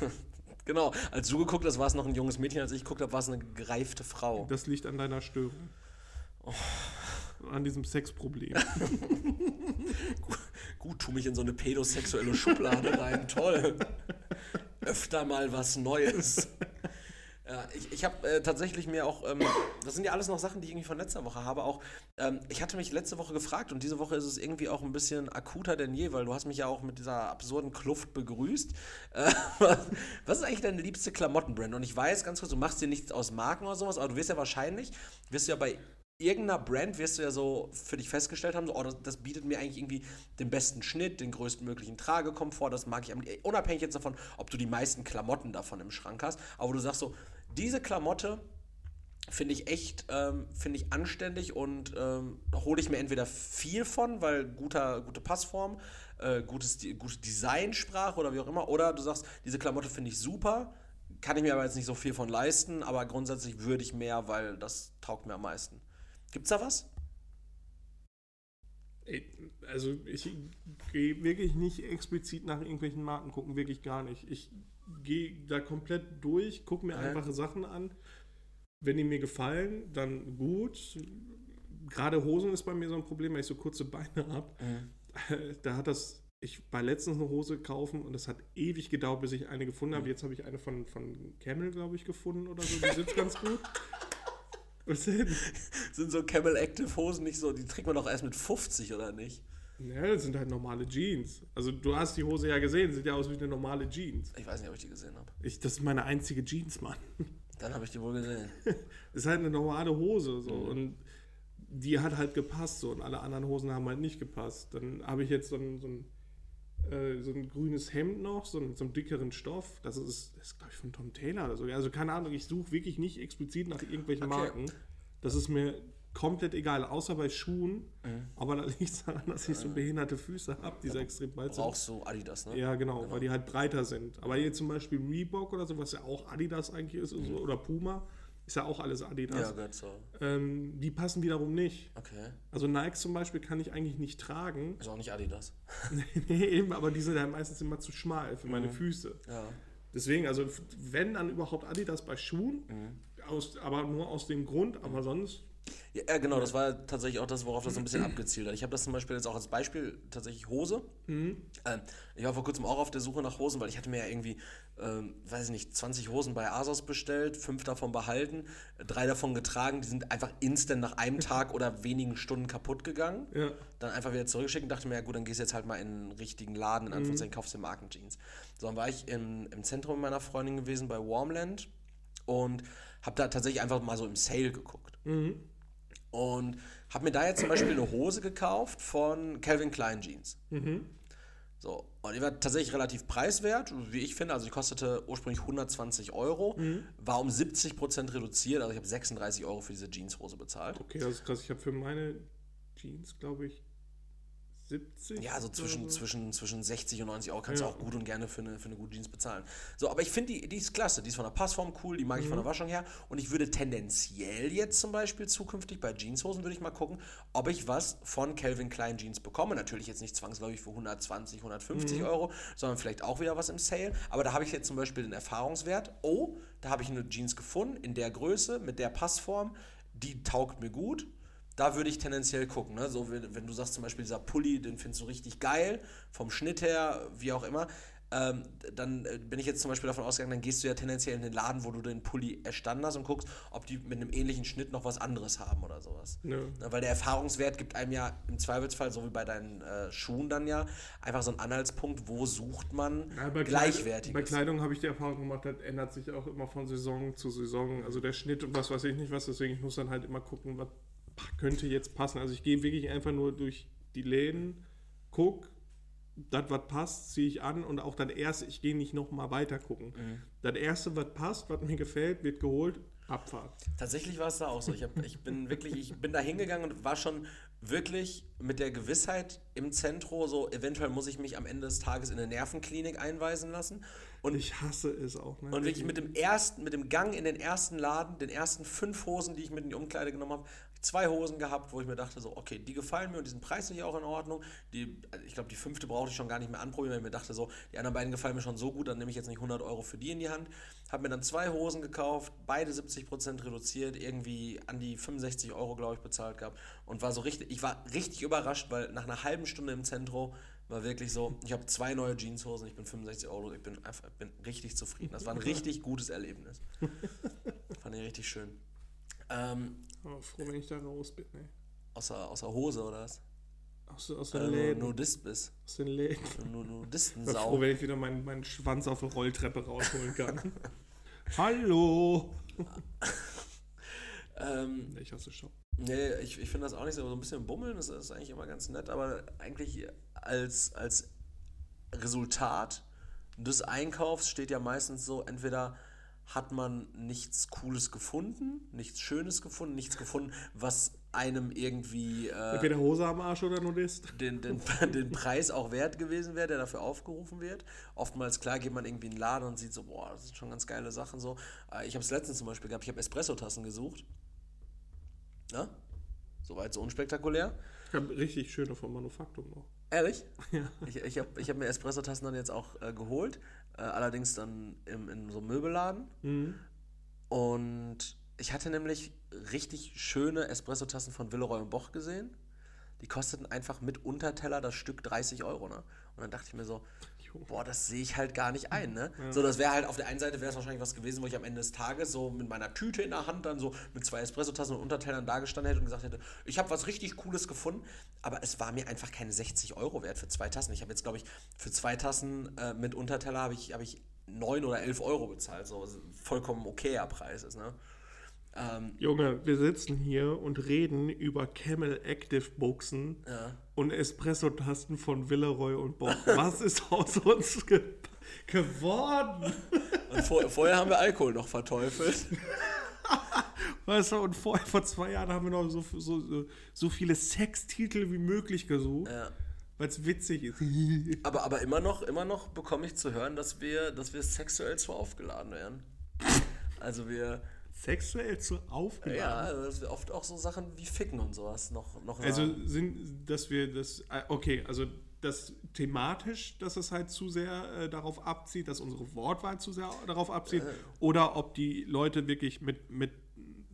Genau. Als du geguckt hast, war es noch ein junges Mädchen. Als ich geguckt habe, war es eine gereifte Frau. Das liegt an deiner Störung. Oh. An diesem Sexproblem. Gut, tu mich in so eine pädosexuelle Schublade rein. Toll. Öfter mal was Neues. Ja, ich ich habe äh, tatsächlich mir auch, ähm, das sind ja alles noch Sachen, die ich irgendwie von letzter Woche habe, auch, ähm, ich hatte mich letzte Woche gefragt und diese Woche ist es irgendwie auch ein bisschen akuter denn je, weil du hast mich ja auch mit dieser absurden Kluft begrüßt. Äh, was, ist eigentlich deine liebste Klamottenbrand? Und ich weiß ganz kurz, du machst dir nichts aus Marken oder sowas, aber du wirst ja wahrscheinlich, wirst du ja bei irgendeiner Brand wirst du ja so für dich festgestellt haben, so, oh, das, das, bietet mir eigentlich irgendwie den besten Schnitt, den größtmöglichen Tragekomfort, das mag ich unabhängig jetzt davon, ob du die meisten Klamotten davon im Schrank hast, aber du sagst so, diese Klamotte finde ich echt, ähm, finde ich anständig und ähm, hole ich mir entweder viel von, weil guter, gute Passform, äh, gutes, gute Designsprache oder wie auch immer, oder du sagst, diese Klamotte finde ich super, kann ich mir aber jetzt nicht so viel von leisten, aber grundsätzlich würde ich mehr, weil das taugt mir am meisten. Gibt's da was? Also ich gehe wirklich nicht explizit nach irgendwelchen Marken gucken, wirklich gar nicht. Ich gehe da komplett durch, gucke mir okay. einfache Sachen an. Wenn die mir gefallen, dann gut. Gerade Hosen ist bei mir so ein Problem, weil ich so kurze Beine habe. Mhm. Da hat das, ich war letztens eine Hose kaufen und es hat ewig gedauert, bis ich eine gefunden habe. Jetzt habe ich eine von, von Camel, glaube ich, gefunden oder so. Die sitzt ganz gut. Was denn? Sind so Camel Active Hosen nicht so, die trägt man doch erst mit 50 oder nicht? Ja, das sind halt normale Jeans. Also du hast die Hose ja gesehen, sieht ja aus wie eine normale Jeans. Ich weiß nicht, ob ich die gesehen habe. Ich, das ist meine einzige Jeans, Mann. Dann habe ich die wohl gesehen. das ist halt eine normale Hose so mhm. und die hat halt gepasst so und alle anderen Hosen haben halt nicht gepasst. Dann habe ich jetzt so ein, so ein äh, so ein grünes Hemd noch, so, ein, so einen dickeren Stoff. Das ist, das ist glaube ich, von Tom Taylor oder so. Also keine Ahnung, ich suche wirklich nicht explizit nach irgendwelchen okay. Marken. Das ist mir komplett egal, außer bei Schuhen. Mhm. Aber da liegt es daran, dass ich so behinderte Füße habe, die ja, extrem breit sind. Auch so Adidas, ne? Ja, genau, genau, weil die halt breiter sind. Aber hier zum Beispiel Reebok oder so, was ja auch Adidas eigentlich ist, mhm. oder Puma, ist ja auch alles Adidas. Ja, Gott so. Ähm, die passen wiederum nicht. Okay. Also Nike zum Beispiel kann ich eigentlich nicht tragen. Ist auch nicht Adidas. nee, eben, aber die sind ja meistens immer zu schmal für meine mhm. Füße. Ja. Deswegen, also wenn dann überhaupt Adidas bei Schuhen, mhm. aus, aber nur aus dem Grund, aber sonst ja, genau, das war tatsächlich auch das, worauf das so ein bisschen abgezielt hat. Ich habe das zum Beispiel jetzt auch als Beispiel tatsächlich Hose. Mhm. Ähm, ich war vor kurzem auch auf der Suche nach Hosen, weil ich hatte mir ja irgendwie, ähm, weiß ich nicht, 20 Hosen bei Asos bestellt, fünf davon behalten, drei davon getragen, die sind einfach instant nach einem Tag oder wenigen Stunden kaputt gegangen. Ja. Dann einfach wieder zurückgeschickt und dachte mir, ja gut, dann gehst du jetzt halt mal in einen richtigen Laden, in Anführungszeichen, mhm. kaufst dir Markenjeans. So, dann war ich im, im Zentrum meiner Freundin gewesen bei Warmland und habe da tatsächlich einfach mal so im Sale geguckt. Mhm. Und habe mir da jetzt zum Beispiel eine Hose gekauft von Calvin Klein Jeans. Mhm. So, und die war tatsächlich relativ preiswert, wie ich finde. Also, die kostete ursprünglich 120 Euro, mhm. war um 70% reduziert. Also, ich habe 36 Euro für diese Jeanshose bezahlt. Okay, das ist krass. Ich habe für meine Jeans, glaube ich, 70? Ja, so zwischen, zwischen, zwischen 60 und 90 Euro kannst ja. du auch gut und gerne für eine, für eine gute Jeans bezahlen. So, aber ich finde, die, die ist klasse. Die ist von der Passform cool, die mag mhm. ich von der mhm. Waschung her. Und ich würde tendenziell jetzt zum Beispiel zukünftig bei Jeanshosen würde ich mal gucken, ob ich was von Calvin Klein Jeans bekomme. Natürlich jetzt nicht zwangsläufig für 120, 150 mhm. Euro, sondern vielleicht auch wieder was im Sale. Aber da habe ich jetzt zum Beispiel den Erfahrungswert. Oh, da habe ich eine Jeans gefunden in der Größe, mit der Passform. Die taugt mir gut da würde ich tendenziell gucken. Ne? So, wenn, wenn, du sagst zum Beispiel, dieser Pulli, den findest du richtig geil, vom Schnitt her, wie auch immer, ähm, dann äh, bin ich jetzt zum Beispiel davon ausgegangen, dann gehst du ja tendenziell in den Laden, wo du den Pulli erstanden hast und guckst, ob die mit einem ähnlichen Schnitt noch was anderes haben oder sowas. Ja. Na, weil der Erfahrungswert gibt einem ja im Zweifelsfall, so wie bei deinen äh, Schuhen dann ja, einfach so einen Anhaltspunkt, wo sucht man ja, bei gleichwertiges. Bei Kleidung habe ich die Erfahrung gemacht, das ändert sich auch immer von Saison zu Saison. Also der Schnitt und was weiß ich nicht was, deswegen ich muss dann halt immer gucken, was könnte jetzt passen. Also ich gehe wirklich einfach nur durch die Läden, guck, das, was passt, ziehe ich an und auch das erste, ich gehe nicht nochmal weiter gucken. Mhm. Das erste, was passt, was mir gefällt, wird geholt, Abfahrt. Tatsächlich war es da auch so. Ich, hab, ich bin wirklich, ich bin da hingegangen und war schon wirklich mit der Gewissheit im Zentrum, so eventuell muss ich mich am Ende des Tages in eine Nervenklinik einweisen lassen. Und ich hasse es auch. Ne? Und wirklich mit dem ersten, mit dem Gang in den ersten Laden, den ersten fünf Hosen, die ich mit in die Umkleide genommen habe, zwei Hosen gehabt, wo ich mir dachte, so, okay, die gefallen mir und die sind preislich auch in Ordnung. Die, also ich glaube, die fünfte brauchte ich schon gar nicht mehr anprobieren, weil ich mir dachte, so, die anderen beiden gefallen mir schon so gut, dann nehme ich jetzt nicht 100 Euro für die in die Hand. Habe mir dann zwei Hosen gekauft, beide 70% reduziert, irgendwie an die 65 Euro, glaube ich, bezahlt gehabt und war so richtig, ich war richtig überrascht, weil nach einer halben Stunde im Zentrum war wirklich so, ich habe zwei neue Jeanshosen, ich bin 65 Euro, ich bin einfach, bin richtig zufrieden. Das war ein richtig gutes Erlebnis. Fand ich richtig schön. Ähm, Oh, froh, wenn ich da raus bin, ey. außer, außer Hose oder was? Aus, aus den du Läden. Nudist bist. Aus den Läden. Du Ich bin froh, Nudistensau. wenn ich wieder meinen, meinen Schwanz auf der Rolltreppe rausholen kann. Hallo! Ähm, Ich hasse Shop. nee, ich, ich finde das auch nicht so, so ein bisschen bummeln, das ist eigentlich immer ganz nett, aber eigentlich als, als Resultat des Einkaufs steht ja meistens so, entweder hat man nichts Cooles gefunden, nichts Schönes gefunden, nichts gefunden, was einem irgendwie äh, Entweder Hose am Arsch oder Nudist. den, den, den Preis auch wert gewesen wäre, der dafür aufgerufen wird. Oftmals, klar, geht man irgendwie in den Laden und sieht so, boah, das sind schon ganz geile Sachen so. Äh, Ich habe es letztens zum Beispiel gehabt, ich habe Espresso-Tassen gesucht. Ja? Soweit so unspektakulär. Ich habe richtig schöne von Manufaktum noch. Ehrlich? Ja. Ich, ich habe ich hab mir Espresso-Tassen dann jetzt auch äh, geholt. Äh, allerdings dann im, in so einem Möbelladen. Mhm. Und ich hatte nämlich richtig schöne Espresso-Tassen von Villeroy und Boch gesehen. Die kosteten einfach mit Unterteller das Stück 30 Euro, ne? Und dann dachte ich mir so, boah, das sehe ich halt gar nicht ein, ne? So, das wäre halt auf der einen Seite wäre es wahrscheinlich was gewesen, wo ich am Ende des Tages so mit meiner Tüte in der Hand dann so mit zwei Espresso-Tassen und Untertellern dagestanden hätte und gesagt hätte, ich habe was richtig Cooles gefunden, aber es war mir einfach keine 60 Euro wert für zwei Tassen. Ich habe jetzt, glaube ich, für zwei Tassen äh, mit Unterteller habe ich, hab ich 9 oder 11 Euro bezahlt, so vollkommen okayer Preis ist, ne? Ähm, Junge, wir sitzen hier und reden über Camel Active Buchsen ja. und Espresso-Tasten von Villeroy und Boch. Was ist aus uns ge geworden? Und vor, vorher haben wir Alkohol noch verteufelt. Weißt du, und vor, vor zwei Jahren haben wir noch so, so, so, so viele Sextitel wie möglich gesucht, Ja. weil es witzig ist. Aber, aber immer noch, immer noch bekomme ich zu hören, dass wir, dass wir sexuell zu aufgeladen werden. Also wir, Sexuell zu aufgeladen. ja, also dass wir oft auch so Sachen wie Ficken und sowas noch, noch Also sagen. sind, dass wir das, äh, okay, also das thematisch, dass es halt zu sehr äh, darauf abzieht, dass unsere Wortwahl zu sehr darauf abzieht, oder ob die Leute wirklich mit, mit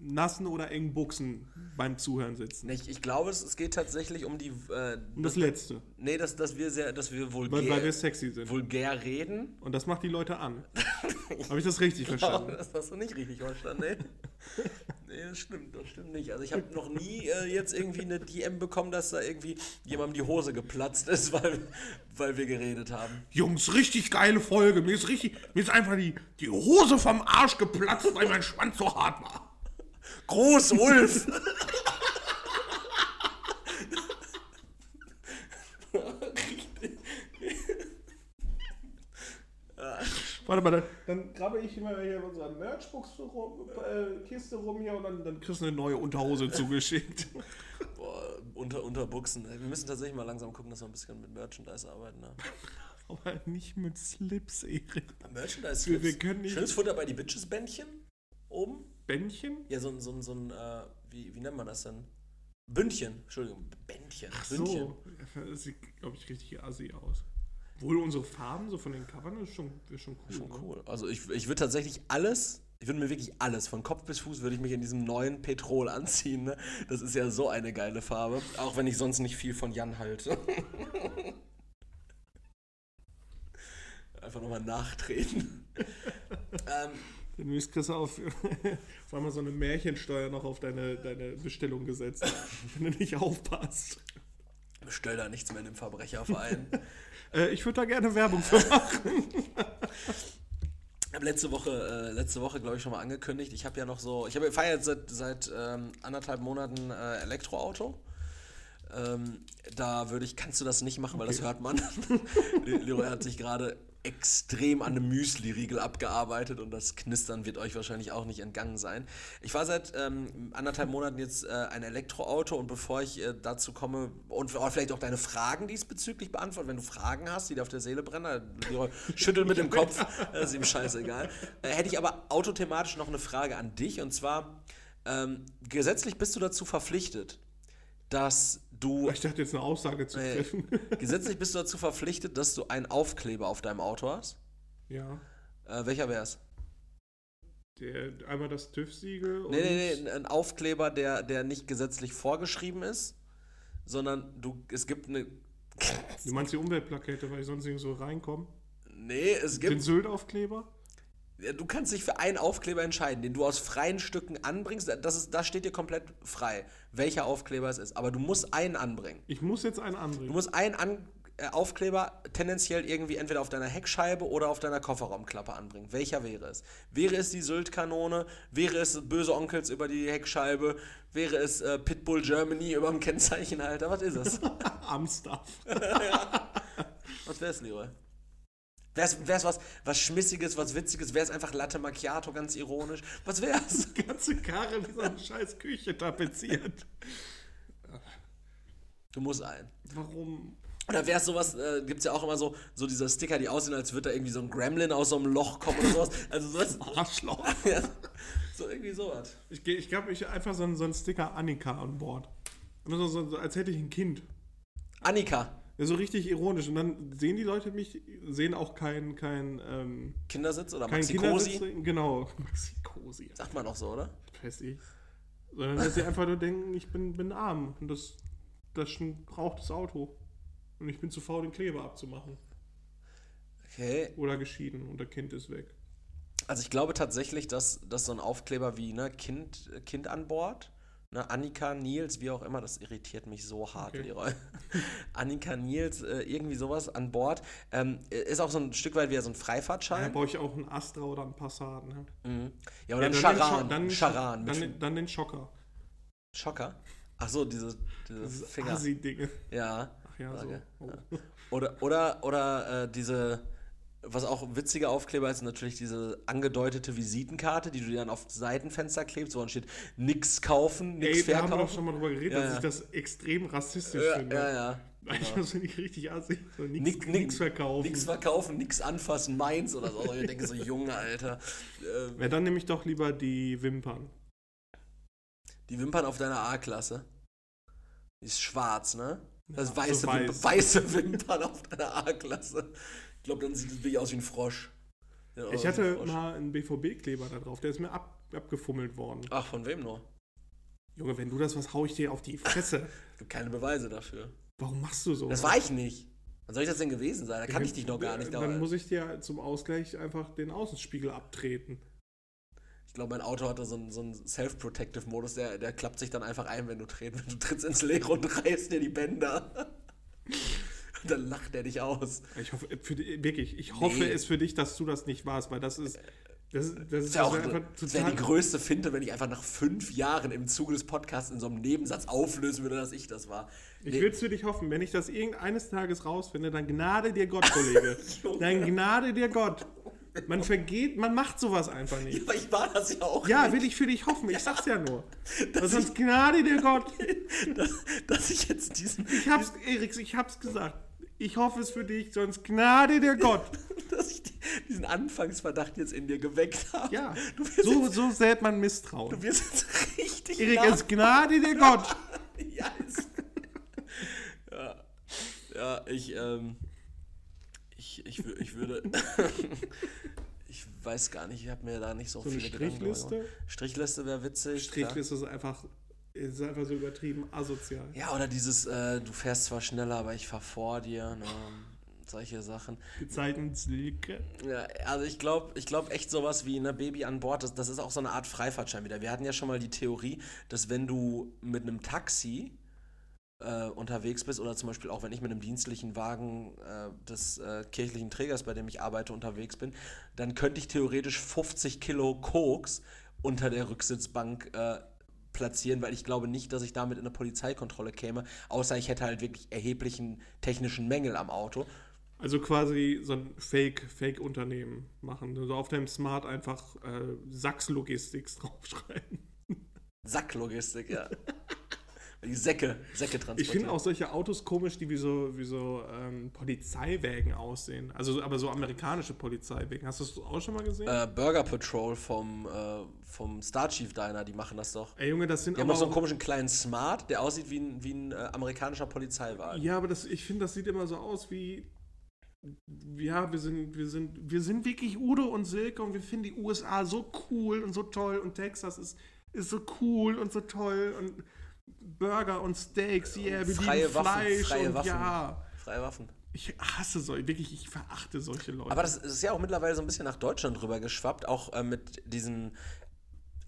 nassen oder engen Buchsen beim Zuhören sitzen. Ich, ich glaube, es, es geht tatsächlich um die. Äh, Und das Letzte, nee, dass, dass wir sehr, dass wir weil, vulgär, weil wir sexy sind. vulgär reden. Und das macht die Leute an. Habe ich das richtig verstanden? Das hast du nicht richtig verstanden, nee. nee, das stimmt, das stimmt nicht. Also ich habe noch nie äh, jetzt irgendwie eine DM bekommen, dass da irgendwie jemandem die Hose geplatzt ist, weil, weil wir geredet haben. Jungs, richtig geile Folge. Mir ist richtig, mir ist einfach die, die Hose vom Arsch geplatzt, weil mein Schwanz so hart war. Groß, Ulf! Warte mal, dann, dann grabe ich immer hier in unserer Merchbox rum, äh, Kiste rum hier und dann, dann kriegst du eine neue Unterhose zugeschickt. Boah, unter, unter Buchsen. Wir müssen tatsächlich mal langsam gucken, dass wir ein bisschen mit Merchandise arbeiten. Ne? Aber nicht mit Slips, Erik. Merchandise Wir- wir können nicht- Schönes Futter bei die Bitches-Bändchen oben. Bändchen? Ja, so ein, so ein, so ein äh, wie, wie nennt man das denn? Bündchen. Entschuldigung, Bändchen. Bündchen. So, das sieht, glaube ich, richtig assi aus. Wohl unsere Farben so von den Covern ist schon, ist schon cool. Schon ne? cool. Also ich, ich würde tatsächlich alles, ich würde mir wirklich alles, von Kopf bis Fuß würde ich mich in diesem neuen Petrol anziehen. Ne? Das ist ja so eine geile Farbe. Auch wenn ich sonst nicht viel von Jan halte. Einfach nochmal nachtreten. ähm, Kriegst du auf, auf einmal so eine Märchensteuer noch auf deine, deine Bestellung gesetzt, wenn du nicht aufpasst. bestell da nichts mehr in dem Verbrecherverein. Äh, ich würde da gerne Werbung für machen. Ich habe letzte Woche, äh, letzte Woche glaube ich, schon mal angekündigt. Ich habe ja noch so, ich habe fahre jetzt seit, seit ähm, anderthalb Monaten äh, Elektroauto. Ähm, da würde ich, kannst du das nicht machen, weil das hört man. Le- Leroy hat sich gerade extrem an einem Müsli-Riegel abgearbeitet und das Knistern wird euch wahrscheinlich auch nicht entgangen sein. Ich fahre seit ähm, anderthalb Monaten jetzt äh, ein Elektroauto und bevor ich äh, dazu komme und vielleicht auch deine Fragen diesbezüglich beantworten, wenn du Fragen hast, die dir auf der Seele brennen, Leroy schüttelt mit dem Kopf, das ist ihm scheißegal. Äh, hätte ich aber autothematisch noch eine Frage an dich und zwar Ähm, gesetzlich bist du dazu verpflichtet, dass du. Ich dachte jetzt eine Aussage zu Nee. treffen. gesetzlich bist du dazu verpflichtet, dass du einen Aufkleber auf deinem Auto hast. ja. Äh, welcher wär's? Der, einmal das TÜV-Siegel Nee, nee, nee, ein Aufkleber, der, der nicht gesetzlich vorgeschrieben ist, sondern du, es gibt eine. Du meinst die Umweltplakette, weil ich sonst nicht so reinkomme? Nee, es Den gibt. Sylt-Aufkleber? Ja, Du kannst dich für einen Aufkleber entscheiden, den du aus freien Stücken anbringst. Das, ist, das steht dir komplett frei, welcher Aufkleber es ist. Aber du musst einen anbringen. Ich muss jetzt einen Du anbringen. musst einen an, äh, Aufkleber tendenziell irgendwie entweder auf deiner Heckscheibe oder auf deiner Kofferraumklappe anbringen. Welcher wäre es? Wäre es die Sylt-Kanone? Wäre es böse Onkels über die Heckscheibe? Wäre es äh, Pitbull Germany über dem Kennzeichenhalter? Was ist es? Amstaff. Was wär's, Leroy? Wär's, wär's was, was Schmissiges, was Witziges? Wär's einfach Latte Macchiato, ganz ironisch? Was wär's? Die ganze Karre wie so eine scheiß Küche tapeziert. Du musst einen. Warum? Oder wär's sowas, äh, gibt's ja auch immer so, so diese Sticker, die aussehen, als würde da irgendwie so ein Gremlin aus so einem Loch kommen oder sowas. Also sowas. Arschloch. Ja, so irgendwie sowas. Ich, ich glaube, ich einfach so einen, so einen Sticker Annika an Bord. So, so, so, als hätte ich ein Kind. Annika, Ja, so richtig ironisch. Und dann sehen die Leute mich, sehen auch kein, kein, ähm, Kindersitz oder kein Maxi Kindersitz. Genau. Maxi Cosi. Sagt man auch so, oder? Weiß ich. Sondern dass sie einfach nur denken, ich bin, bin arm. Und das, das ist ein gebrauchtes Auto. Und ich bin zu faul, den Kleber abzumachen. Okay. Oder geschieden und der Kind ist weg. Also ich glaube tatsächlich, dass, dass so ein Aufkleber wie ne, kind, kind an Bord, ne, Annika, Nils, wie auch immer, das irritiert mich so hart, Okay. Leroy. Annika, Nils, äh, irgendwie sowas an Bord. Ähm, ist auch so ein Stück weit wie so ein Da Freifahrtschein. brauche ich auch einen Astra oder einen Passat. Ne? Mhm. Ja, oder ein dann den Charan. Dann, Charan dann, den- dann den Schocker. Schocker. Ach so, diese, diese Finger. Assi-Dinge. Ja. Ach ja, so. Sage. Oh. Oder, oder, oder äh, diese, was auch ein witziger Aufkleber ist, natürlich diese angedeutete Visitenkarte, die du dir dann auf Seitenfenster klebst, wo dann steht, nix kaufen, nix Ey, da haben wir doch verkaufen. schon mal drüber geredet, Ja, dass ja. ich das extrem rassistisch Ja, finde. ja, ja. Eigentlich das finde ich richtig assi. So, nix, nix, Nick- verkaufen. Nix verkaufen, nix anfassen, meins oder so. Ich denke so, Junge, Alter. Äh, ja, dann nehme ich doch lieber die Wimpern. die Wimpern auf deiner A-Klasse. Die ist schwarz, ne? Das Ja, weiße, so Wimp- weiß. weiße Wimpern auf deiner A-Klasse. Ich glaube, dann sieht es wirklich aus wie ein Frosch. Ja, Ich hatte Frosch. mal einen BVB-Kleber da drauf, der ist mir ab, abgefummelt worden. Ach, von wem nur? Junge, wenn du das was, hau ich dir auf die Fresse. Es gibt keine Beweise dafür. Warum machst du so? Das war ich nicht. Wann soll ich das denn gewesen sein? Da kann ich dich noch gar nicht. Dann aber- muss ich dir zum Ausgleich einfach den Außenspiegel abtreten. Ich glaube, mein Auto hatte so einen, so einen Self-Protective-Modus, der, der klappt sich dann einfach ein, wenn du trittst. Wenn du trittst ins Leere und reißt dir die Bänder. Und dann lacht er dich aus. Ich hoffe, die, wirklich, ich hoffe Nee. es für dich, dass du das nicht warst, weil das ist, das ist, das ist Das wäre auch einfach das wär die größte Finte, wenn ich einfach nach fünf Jahren im Zuge des Podcasts in so einem Nebensatz auflösen würde, dass ich das war. Ich Nee, würde es für dich hoffen, wenn ich das irgendeines Tages rausfinde, dann gnade dir Gott, Kollege. dann gnade dir Gott. Man vergeht, man macht sowas einfach nicht. aber ich war das ja auch. Ja, will ich für dich hoffen, ich sag's ja nur. Aber sonst gnade dir Gott. Dass, dass ich jetzt diesen. Ich hab's, Eriks, ich hab's gesagt. Ich hoffe es für dich, sonst gnade dir Gott. dass ich die- diesen Anfangsverdacht jetzt in dir geweckt habe. Ja, Du wirst, so, jetzt, so sät man Misstrauen. du wirst jetzt richtig. Erik, es gnade dir Gott. ja, es- ja, ja, ich, ähm, ich, ich, ich würde, ich weiß gar nicht, ich habe mir da nicht so, So eine viele Gedanken drüber Strichliste? gemacht. Strichliste wäre witzig. Strichliste ist einfach, ist einfach so übertrieben asozial. Ja, oder dieses, äh, du fährst zwar schneller, aber ich fahr vor dir, ne, solche Sachen. Gezeitenslücke. Ja, also ich glaube ich glaub echt sowas wie ein Baby an Bord, das, das ist auch so eine Art Freifahrtschein wieder. Wir hatten ja schon mal die Theorie, dass wenn du mit einem Taxi äh, unterwegs bist oder zum Beispiel auch wenn ich mit einem dienstlichen Wagen äh, des äh, kirchlichen Trägers, bei dem ich arbeite, unterwegs bin, dann könnte ich theoretisch 50 Kilo Koks unter der Rücksitzbank äh, platzieren, weil ich glaube nicht, dass ich damit in eine Polizeikontrolle käme, außer ich hätte halt wirklich erheblichen technischen Mängel am Auto. Also quasi so ein Fake, Fake-Unternehmen machen. Also auf deinem Smart einfach äh, Sachs Logistics draufschreiben. Sacklogistik, ja. Die Säcke, Säcke Ich transportieren. finde auch solche Autos komisch, die wie so, wie so ähm, Polizeiwägen aussehen. Also aber so amerikanische Polizeiwägen. Hast du das auch schon mal gesehen? Äh, Burger Patrol vom, äh, vom Star Chief Diner, die machen das doch. Ey Junge, das sind Die haben noch so einen komischen kleinen Smart, der aussieht wie ein, wie ein äh, amerikanischer Polizeiwagen. Ja, aber das, ich finde, das sieht immer so aus wie. Ja, wir sind, wir sind, wir sind wirklich Udo und Silke und wir finden die USA so cool und so toll und Texas ist, ist so cool und so toll und Burger und Steaks, yeah, wir freie lieben Waffen, Fleisch freie und Waffen. ja. Freie Waffen. Ich hasse solche, wirklich, ich verachte solche Leute. Aber das ist ja auch mittlerweile so ein bisschen nach Deutschland rüber geschwappt, auch äh, mit diesen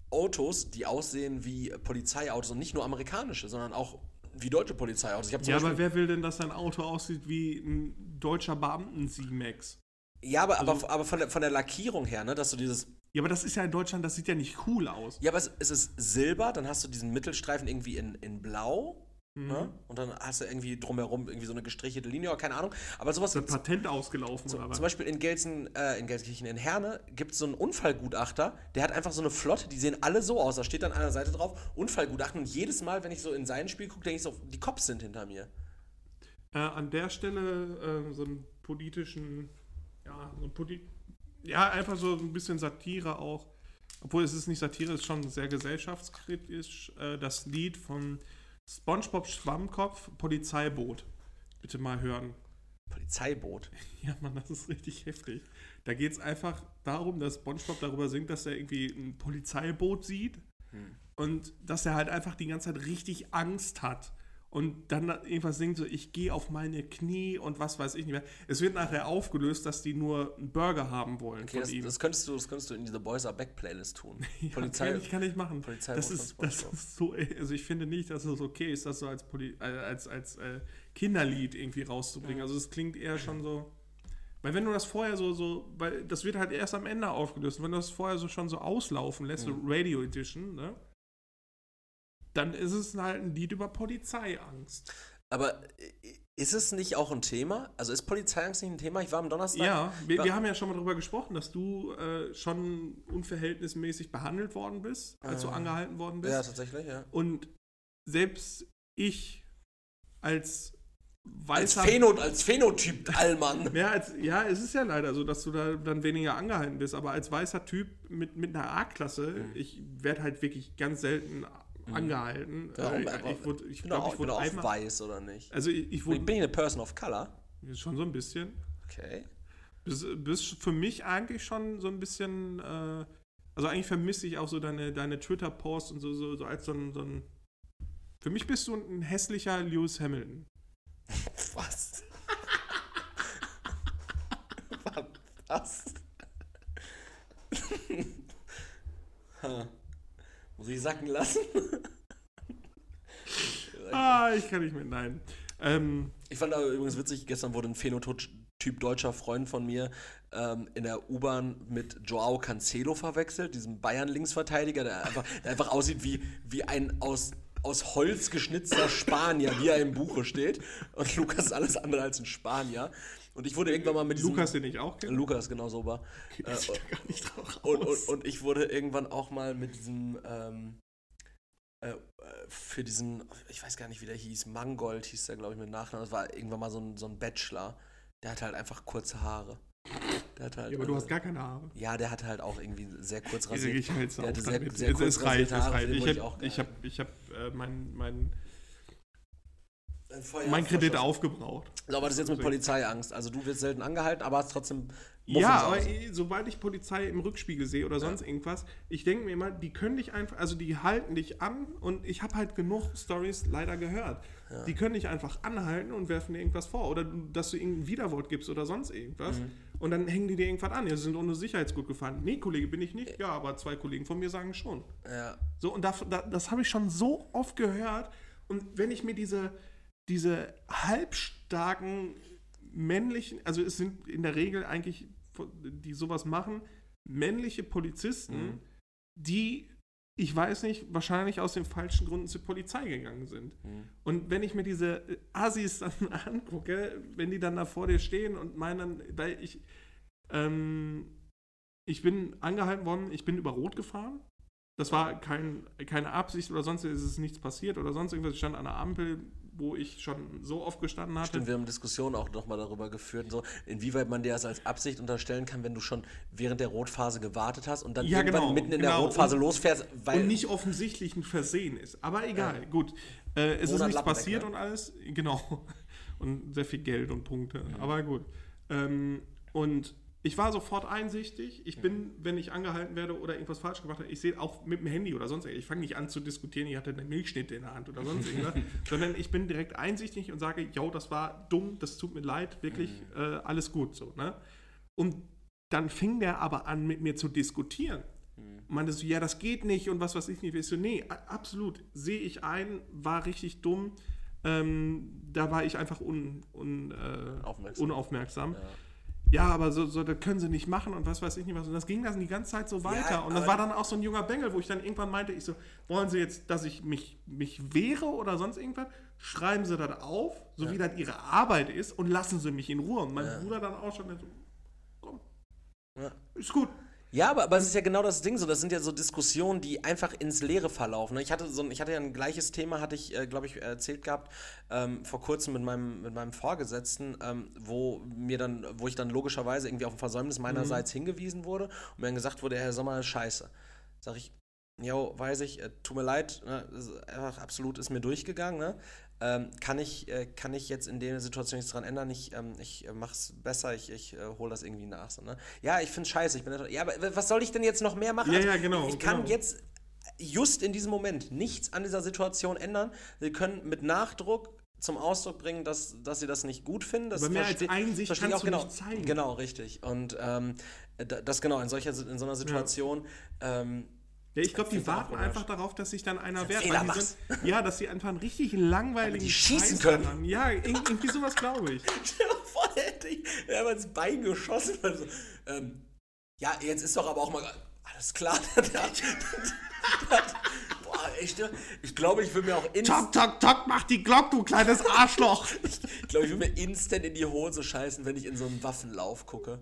Autos, die aussehen wie Polizeiautos und nicht nur amerikanische, sondern auch wie deutsche Polizeiautos. Ja, Beispiel, aber wer will denn, dass sein Auto aussieht wie ein deutscher Beamten-C-Max? ja, aber, also- aber, aber von, der, von der Lackierung her, ne, dass du dieses Ja, aber das ist ja in Deutschland, das sieht ja nicht cool aus. Ja, aber es, es ist Silber, dann hast du diesen Mittelstreifen irgendwie in, in Blau. Mhm. Ne? Und dann hast du irgendwie drumherum irgendwie so eine gestrichelte Linie oder keine Ahnung. Aber sowas Ist ein Patent ausgelaufen oder was? zum Beispiel in Gelsen, äh, in Gelsenkirchen in Herne gibt es so einen Unfallgutachter, der hat einfach so eine Flotte, die sehen alle so aus. Da steht dann an der Seite drauf, Unfallgutachten. Und jedes Mal, wenn ich so in sein Spiel gucke, denke ich so, die Cops sind hinter mir. Äh, an der Stelle äh, so einen politischen, ja, so ein Poli ja, einfach so ein bisschen Satire auch. Obwohl es ist nicht Satire, es ist schon sehr gesellschaftskritisch. Äh, das Lied von SpongeBob Schwammkopf, Polizeiboot. Bitte mal hören. Polizeiboot. Ja, Mann, das ist richtig heftig. Da geht es einfach darum, dass SpongeBob darüber singt, dass er irgendwie ein Polizeiboot sieht und dass er halt einfach die ganze Zeit richtig Angst hat. Und dann irgendwas singt so, ich gehe auf meine Knie und was weiß ich nicht mehr. Es wird nachher aufgelöst, dass die nur einen Burger haben wollen Okay, von das, ihm. das, könntest du, das könntest du in diese Boys Are Back Playlist tun. Ja, Polizei. kann, ich, kann ich machen. Polizeiboot das ist, das ist so, also ich finde nicht, dass es okay ist, das so als, Poli äh, als, als äh, Kinderlied irgendwie rauszubringen. Also es klingt eher schon so, weil wenn du das vorher so, so, weil das wird halt erst am Ende aufgelöst. Und wenn du das vorher so schon so auslaufen lässt, so Radio Edition, ne? Dann ist es halt ein Lied über Polizeiangst. Aber äh, ist es nicht auch ein Thema? Also ist Polizeiangst nicht ein Thema? Ich war am Donnerstag. Ja, wir, wir haben ja schon mal darüber gesprochen, dass du äh, schon unverhältnismäßig behandelt worden bist, als du Äh, angehalten worden bist. Ja, tatsächlich, ja. Und selbst ich als Als, weißer. Phäno, als Phänotyp Allmann. ja, als, ja, es ist ja leider so, dass du da dann weniger angehalten bist. Aber als weißer Typ mit, mit einer A-Klasse, Mhm. ich werde halt wirklich ganz selten angehalten. Ja, Äh, ich wurde, ich bin doch glaube, auch, ich bin wurde auch einmal. weiß, oder nicht? Also ich, ich Bin wurde ich eine Person of Color? schon so ein bisschen. Okay. Bist, bist für mich eigentlich schon so ein bisschen. Äh, also eigentlich vermisse ich auch so deine, deine Twitter-Posts und so, so, so als so ein, so ein. Für mich bist du ein hässlicher Lewis Hamilton. Was? Was? Ha. Muss ich sacken lassen? Ah, ich kann nicht mehr. Nein. Ähm, Ich fand aber übrigens witzig, gestern wurde ein Phänotyp deutscher Freund von mir ähm, in der U-Bahn mit Joao Cancelo verwechselt, diesem Bayern-Linksverteidiger, der einfach, der einfach aussieht wie, wie ein aus, aus Holz geschnitzter Spanier, wie er im Buche steht. Und Lukas ist alles andere als ein Spanier. Und ich wurde irgendwann mal mit diesem... Lukas, den ich auch kenne. Lukas, genau so war. Okay, äh, sieht gar nicht drauf Und, und, und ich wurde irgendwann auch mal mit diesem, ähm, äh, äh, für diesen, ich weiß gar nicht, wie der hieß, Mangold hieß der, glaube ich, mit Nachnamen. Das war irgendwann mal so ein, so ein Bachelor. Der hatte halt einfach kurze Haare. Der hat halt, ja, aber du äh, hast gar keine Haare. Ja, der hatte halt auch irgendwie sehr kurz rasiert. ich halte Der hatte sehr- sehr es, kurz es reicht, es reicht. Ich habe ich hab, ich hab, äh, mein, mein, mein Kredit aufgebraucht. So, aber das ist jetzt mit. Polizeiangst. Also du wirst selten angehalten, aber hast trotzdem Muffens Ja, aber eh, sobald ich Polizei im Rückspiegel sehe oder sonst irgendwas, ich denke mir immer, die können dich einfach, also die halten dich an und ich habe halt genug Stories leider gehört. Die können dich einfach anhalten und werfen dir irgendwas vor oder dass du irgendein Widerwort gibst oder sonst irgendwas Mhm. Und dann hängen die dir irgendwas an. Ja, sie sind ohne Sicherheitsgut gefahren. Nee, Kollege, bin ich nicht. Ja, aber zwei Kollegen von mir sagen schon. Ja. So, und da, da, das habe ich schon so oft gehört. Und wenn ich mir diese, diese halbstarken männlichen, also es sind in der Regel eigentlich, die sowas machen, männliche Polizisten, Mhm. die, ich weiß nicht, wahrscheinlich aus den falschen Gründen zur Polizei gegangen sind. Mhm. Und wenn ich mir diese äh, Assis dann angucke, wenn die dann da vor dir stehen und meinen, weil ich, ähm, ich bin angehalten worden, ich bin über Rot gefahren. Das war kein, keine Absicht oder sonst ist es nichts passiert oder sonst irgendwas. Ich stand an der Ampel, wo ich schon so oft gestanden hatte. Stimmt, wir haben Diskussionen auch nochmal darüber geführt, so, inwieweit man dir das als Absicht unterstellen kann, wenn du schon während der Rotphase gewartet hast und dann Ja, irgendwann genau, mitten in der genau. Rotphase Und- losfährst, weil und nicht offensichtlich ein Versehen ist. Aber egal, gut. Äh, es ist nichts Lappen weg, passiert ne? und alles. Genau. Und sehr viel Geld und Punkte. Mhm. Aber gut. Ähm, und ich war sofort einsichtig. Ich Mhm. bin, wenn ich angehalten werde oder irgendwas falsch gemacht habe, ich sehe auch mit dem Handy oder sonst irgendwas. Ich fange nicht an zu diskutieren, ich hatte eine Milchschnitte in der Hand oder sonst irgendwas. sondern ich bin direkt einsichtig und sage, yo, das war dumm, das tut mir leid, wirklich Mhm. äh, alles gut so. Ne? Und dann fing der aber an, mit mir zu diskutieren. Meinte so, ja, das geht nicht und was weiß ich nicht. Ich so, nee, absolut, sehe ich ein, war richtig dumm. Ähm, da war ich einfach un, un, äh, Aufmerksam. unaufmerksam. Ja. Ja, aber so, so, das können sie nicht machen und was weiß ich nicht was. Und das ging dann die ganze Zeit so weiter. und das war dann auch so ein junger Bengel, wo ich dann irgendwann meinte, ich so, wollen sie jetzt, dass ich mich, mich wehre oder sonst irgendwas? Schreiben sie das auf, so wie das ihre Arbeit ist und lassen sie mich in Ruhe. Und mein Ja. Bruder dann auch schon so, komm, Ja. ist gut. Ja, aber, aber es ist ja genau das Ding so. Das sind ja so Diskussionen, die einfach ins Leere verlaufen. Ich hatte so ein, ich hatte ja ein gleiches Thema, hatte ich, äh, glaube ich, erzählt gehabt, ähm, vor kurzem mit meinem, mit meinem Vorgesetzten, ähm, wo mir dann, wo ich dann logischerweise irgendwie auf ein Versäumnis meinerseits hingewiesen wurde und mir dann gesagt wurde, Herr Sommer, scheiße. Sag ich, jo, weiß ich, äh, tut mir leid, ne, ist einfach absolut ist mir durchgegangen, ne? Ähm, kann, ich, äh, kann ich jetzt in der Situation nichts dran ändern? Ich, ähm, ich äh, mach's besser, ich, ich äh, hole das irgendwie nach. So, ne? Ja, ich find's scheiße. Ich bin ja, aber was soll ich denn jetzt noch mehr machen? Ja, ja, genau, Ich kann genau. jetzt just in diesem Moment nichts an dieser Situation ändern. Sie können mit Nachdruck zum Ausdruck bringen, dass, dass sie das nicht gut finden. Das Aber mehr als Einsicht verstehe ich kannst du genau, nicht zeigen. Genau, richtig. Und ähm, da- das genau, in, solcher, in so einer Situation. Ähm, Ja, ich glaube, die warten einfach darauf, dass sich dann einer wehrt. Fehler machst. sind, ja, dass sie einfach einen richtig langweiligen die schießen Scheiß können. Haben. Ja, ir- irgendwie sowas glaube ich. Vor, hätte ich mir ins Bein geschossen. Also, ähm, ja, jetzt ist doch aber auch mal. Alles klar. Boah, echt. Ich glaube, ich will mir auch instant, Tok, tok, tok, mach die Glock, du kleines Arschloch. ich glaube, ich will mir instant in die Hose scheißen, wenn ich in so einen Waffenlauf gucke.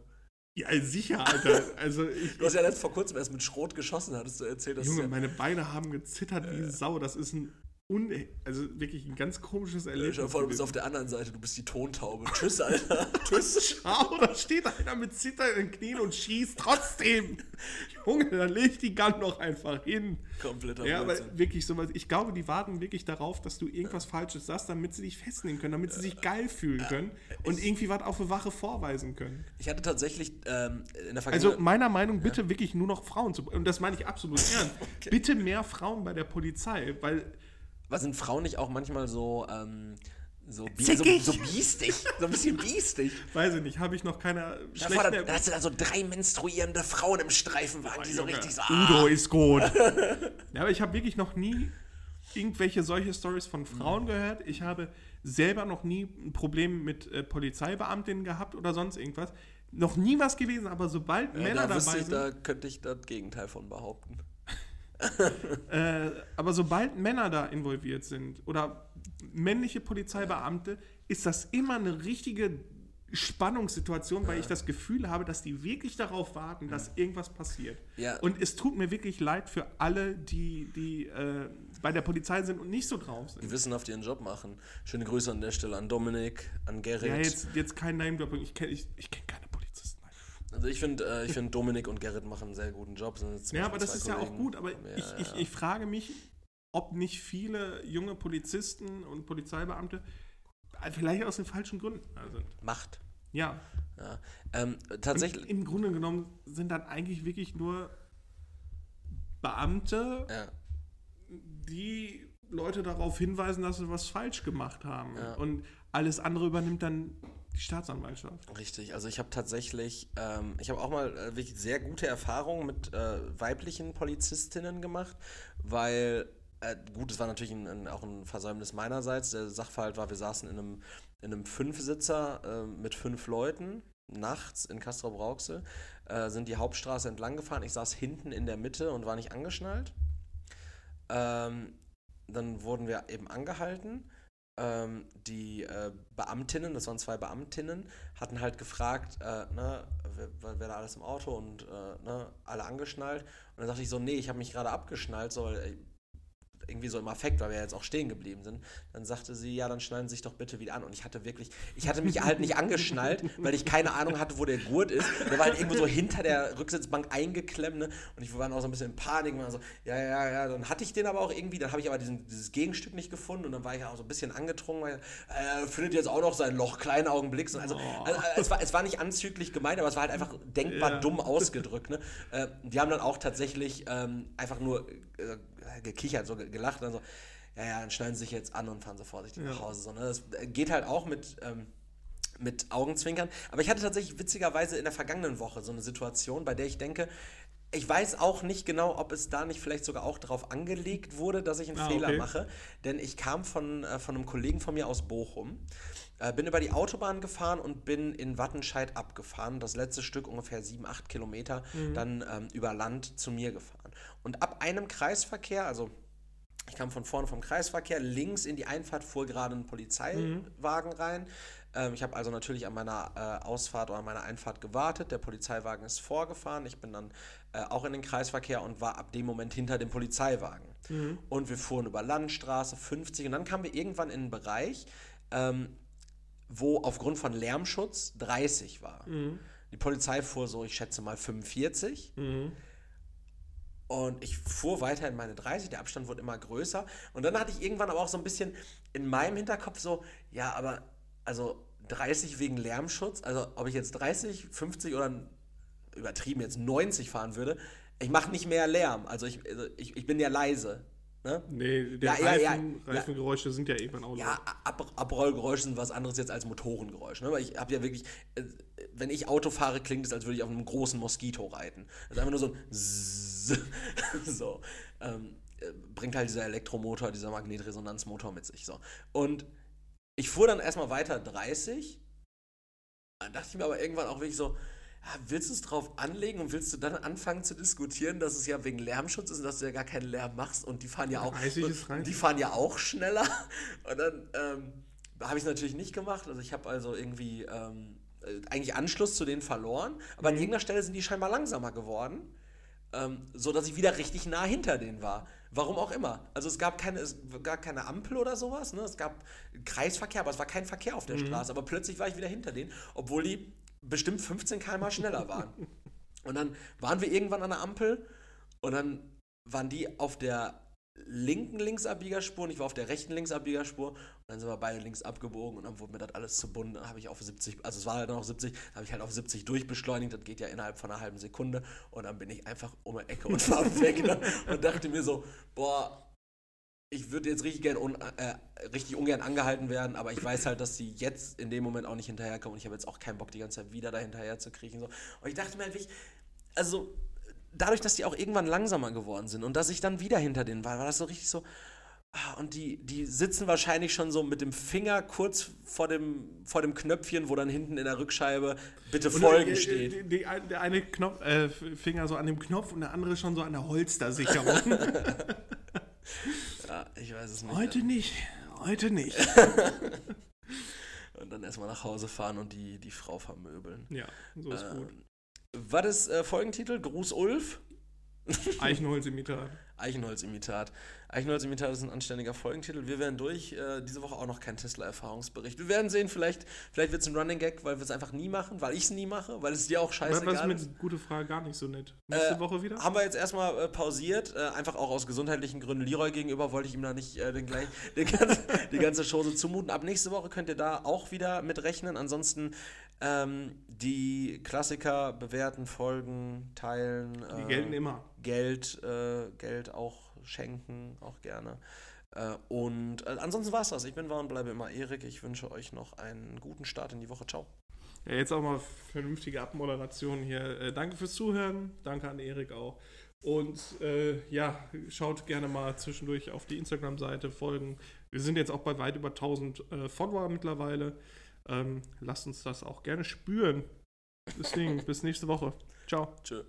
Ja, sicher, Alter. Also ich, Du hast ja letzt vor kurzem erst mit Schrot geschossen, hattest du erzählt. Dass Junge, meine Beine haben gezittert wie Sau. Das ist ein un also wirklich ein ganz komisches Erlebnis. dir vor, du bist auf der anderen Seite, du bist die Tontaube. Tschüss, Alter. Tschüss. Schau, da steht einer mit zitternden Knien und schießt trotzdem. Junge, dann leg die Gun noch einfach hin. Kompletter Ja, aber Blödsinn. wirklich so was. Ich glaube, die warten wirklich darauf, dass du irgendwas Falsches sagst, damit sie dich festnehmen können, damit sie sich geil fühlen können und irgendwie was auf eine Wache vorweisen können. Ich hatte tatsächlich ähm, in der Also Vergangenheit. meiner Meinung bitte wirklich nur noch Frauen zu und das meine ich absolut ernst. Bitte mehr Frauen bei der Polizei, weil Was sind Frauen nicht auch manchmal so, ähm, so, bi so, so biestig? So ein bisschen biestig. weiß ich nicht, habe ich noch keine Da, da, da hast du da so drei menstruierende Frauen im Streifenwagen, die so Junge, richtig so. Udo Ah, ist gut. ja, aber ich habe wirklich noch nie irgendwelche solche Stories von Frauen gehört. Ich habe selber noch nie ein Problem mit äh, Polizeibeamtinnen gehabt oder sonst irgendwas. Noch nie was gewesen, aber sobald ja, Männer da, dabei ich, sind, da könnte ich das Gegenteil von behaupten. äh, aber sobald Männer da involviert sind oder männliche Polizeibeamte, ist das immer eine richtige Spannungssituation, weil ich das Gefühl habe, dass die wirklich darauf warten, dass irgendwas passiert. Ja. Und es tut mir wirklich leid für alle, die, die äh, bei der Polizei sind und nicht so drauf Die sind. wissenhaft ihren Job machen. Schöne Grüße an der Stelle an Dominik, an Gerrit. Ja, jetzt, jetzt kein Name-Dropping. Ich kenne ich, ich kenn keine. Also ich finde, äh, ich find, Dominik und Gerrit machen einen sehr guten Job. Ja, aber das ist ja auch Kollegen. gut. Aber Ja, ich, ja. ich, ich frage mich, ob nicht viele junge Polizisten und Polizeibeamte vielleicht aus den falschen Gründen da sind. Macht. Ja, Ja. Ähm, tatsächlich. im Grunde genommen sind dann eigentlich wirklich nur Beamte, Ja. die Leute darauf hinweisen, dass sie was falsch gemacht haben. Ja. Und alles andere übernimmt dann die Staatsanwaltschaft. Richtig, also ich habe tatsächlich, ähm, ich habe auch mal äh, wirklich sehr gute Erfahrungen mit äh, weiblichen Polizistinnen gemacht, weil, äh, gut, es war natürlich ein, ein, auch ein Versäumnis meinerseits. Der Sachverhalt war, wir saßen in einem, in einem Fünfsitzer äh, mit fünf Leuten nachts in Castrop-Rauxel, äh, sind die Hauptstraße entlang gefahren. Ich saß hinten in der Mitte und war nicht angeschnallt. Ähm, dann wurden wir eben angehalten. Ähm, die äh, Beamtinnen, das waren zwei Beamtinnen, hatten halt gefragt, äh, ne, wer, wer, da alles im Auto und äh, ne, alle angeschnallt. Und dann sagte ich so, nee, ich habe mich gerade abgeschnallt, so, weil irgendwie so im Affekt, weil wir jetzt auch stehen geblieben sind, dann sagte sie, ja, dann schneiden Sie sich doch bitte wieder an. Und ich hatte wirklich, ich hatte mich halt nicht angeschnallt, weil ich keine Ahnung hatte, wo der Gurt ist. Der war halt irgendwo so hinter der Rücksitzbank eingeklemmt. Ne? Und ich war auch so ein bisschen in Panik. Und so, ja, ja, ja. Dann hatte ich den aber auch irgendwie, dann habe ich aber diesen, dieses Gegenstück nicht gefunden. Und dann war ich auch so ein bisschen angetrunken, weil er äh, findet jetzt auch noch sein Loch, kleinen Augenblick. Also, oh. also, es, war, es war nicht anzüglich gemeint, aber es war halt einfach denkbar ja. dumm ausgedrückt. Ne? Äh, die haben dann auch tatsächlich ähm, einfach nur äh, gekichert, so gelacht und dann so, ja, ja, dann schneiden sie sich jetzt an und fahren so vorsichtig ja. nach Hause. So, ne? Das geht halt auch mit, ähm, mit Augenzwinkern. Aber ich hatte tatsächlich witzigerweise in der vergangenen Woche so eine Situation, bei der ich denke, ich weiß auch nicht genau, ob es da nicht vielleicht sogar auch darauf angelegt wurde, dass ich einen ah, Fehler okay. mache. Denn ich kam von, äh, von einem Kollegen von mir aus Bochum, äh, bin über die Autobahn gefahren und bin in Wattenscheid abgefahren. Das letzte Stück, ungefähr sieben, acht Kilometer, mhm. dann ähm, über Land zu mir gefahren. Und ab einem Kreisverkehr, also ich kam von vorne vom Kreisverkehr, links in die Einfahrt fuhr gerade ein Polizeiwagen mhm. rein. Ähm, ich habe also natürlich an meiner äh, Ausfahrt oder an meiner Einfahrt gewartet. Der Polizeiwagen ist vorgefahren. Ich bin dann äh, auch in den Kreisverkehr und war ab dem Moment hinter dem Polizeiwagen. Mhm. Und wir fuhren über Landstraße 50 und dann kamen wir irgendwann in einen Bereich, ähm, wo aufgrund von Lärmschutz 30 war. Mhm. Die Polizei fuhr so, ich schätze mal 45. Mhm. Und ich fuhr weiter in meine 30, der Abstand wurde immer größer. Und dann hatte ich irgendwann aber auch so ein bisschen in meinem Hinterkopf so, ja, aber also 30 wegen Lärmschutz, also ob ich jetzt 30, 50 oder übertrieben jetzt 90 fahren würde, ich mache nicht mehr Lärm. Also ich, also ich, ich bin ja leise. Ne? Nee, der ja, Reifen, ja, ja, Reifengeräusche sind ja irgendwann auch Ja, Ab Abrollgeräusche sind was anderes jetzt als Motorengeräusche. Ne? Weil ich habe ja wirklich, äh, wenn ich Auto fahre, klingt es, als würde ich auf einem großen Moskito reiten. Das ist einfach nur so ein so. Ähm, äh, bringt halt dieser Elektromotor, dieser Magnetresonanzmotor mit sich. So. Und ich fuhr dann erstmal weiter 30. Dann dachte ich mir aber irgendwann auch wirklich so, willst du es drauf anlegen und willst du dann anfangen zu diskutieren, dass es ja wegen Lärmschutz ist und dass du ja gar keinen Lärm machst und die fahren ja auch die fahren ja auch schneller und dann ähm, habe ich es natürlich nicht gemacht also ich habe also irgendwie ähm, äh, eigentlich Anschluss zu denen verloren aber mhm. an irgendeiner Stelle sind die scheinbar langsamer geworden ähm, so dass ich wieder richtig nah hinter denen war Warum auch immer. Also es gab keine, es gab keine Ampel oder sowas. Ne? Es gab Kreisverkehr, aber es war kein Verkehr auf der mhm. Straße. Aber plötzlich war ich wieder hinter denen, obwohl die bestimmt 15 km schneller waren. Und dann waren wir irgendwann an der Ampel und dann waren die auf der linken Linksabbiegerspur und ich war auf der rechten Linksabbiegerspur und dann sind wir beide links abgebogen und dann wurde mir das alles zu bunt. Dann habe ich auf 70, also es war halt auf 70, habe ich halt auf 70 durchbeschleunigt, das geht ja innerhalb von einer halben Sekunde und dann bin ich einfach um eine Ecke und war weg ne? und dachte mir so, boah, ich würde jetzt richtig, gern un, äh, richtig ungern angehalten werden, aber ich weiß halt, dass sie jetzt in dem Moment auch nicht hinterherkommen und ich habe jetzt auch keinen Bock, die ganze Zeit wieder da hinterher zu kriechen. So. Und ich dachte mir halt wirklich, also dadurch, dass die auch irgendwann langsamer geworden sind und dass ich dann wieder hinter denen war, war das so richtig so. Ah, und die, die sitzen wahrscheinlich schon so mit dem Finger kurz vor dem, vor dem Knöpfchen, wo dann hinten in der Rückscheibe bitte Folgen steht. Die, die, der eine Knopf, äh, Finger so an dem Knopf und der andere schon so an der Holstersicherung. ja, ich weiß es nicht. Heute nicht, heute nicht. und dann erstmal nach Hause fahren und die, die Frau vermöbeln. Ja, so ist ähm, gut. Was ist äh, Folgentitel? Gruß Ulf? Eichenholzimitat. Eichenholzimitat. Eichenholzimitat ist ein anständiger Folgentitel. Wir werden durch. Äh, diese Woche auch noch kein Tesla-Erfahrungsbericht. Wir werden sehen, vielleicht, vielleicht wird es ein Running Gag, weil wir es einfach nie machen, weil ich es nie mache, weil es dir auch scheißegal ist. Das ist mir gute Frage gar nicht so nett. Nächste äh, Woche wieder? Haben wir jetzt erstmal äh, pausiert, äh, einfach auch aus gesundheitlichen Gründen. Leroy gegenüber wollte ich ihm da nicht äh, den gleich, den ganze, die ganze Show so zumuten. Ab nächste Woche könnt ihr da auch wieder mit rechnen. Ansonsten ähm, die Klassiker bewerten, folgen, teilen. Die gelten immer. Geld, Geld auch schenken, auch gerne. Äh, und äh, ansonsten war es das. Ich bin war und bleibe immer Erik. Ich wünsche euch noch einen guten Start in die Woche. Ciao. Ja, jetzt auch mal vernünftige Abmoderation hier. Äh, danke fürs Zuhören. Danke an Erik auch. Und äh, ja, schaut gerne mal zwischendurch auf die Instagram-Seite, folgen. Wir sind jetzt auch bei weit über 1000 äh, Follower mittlerweile. Ähm, lasst uns das auch gerne spüren. Deswegen, bis nächste Woche. Ciao. Tschö.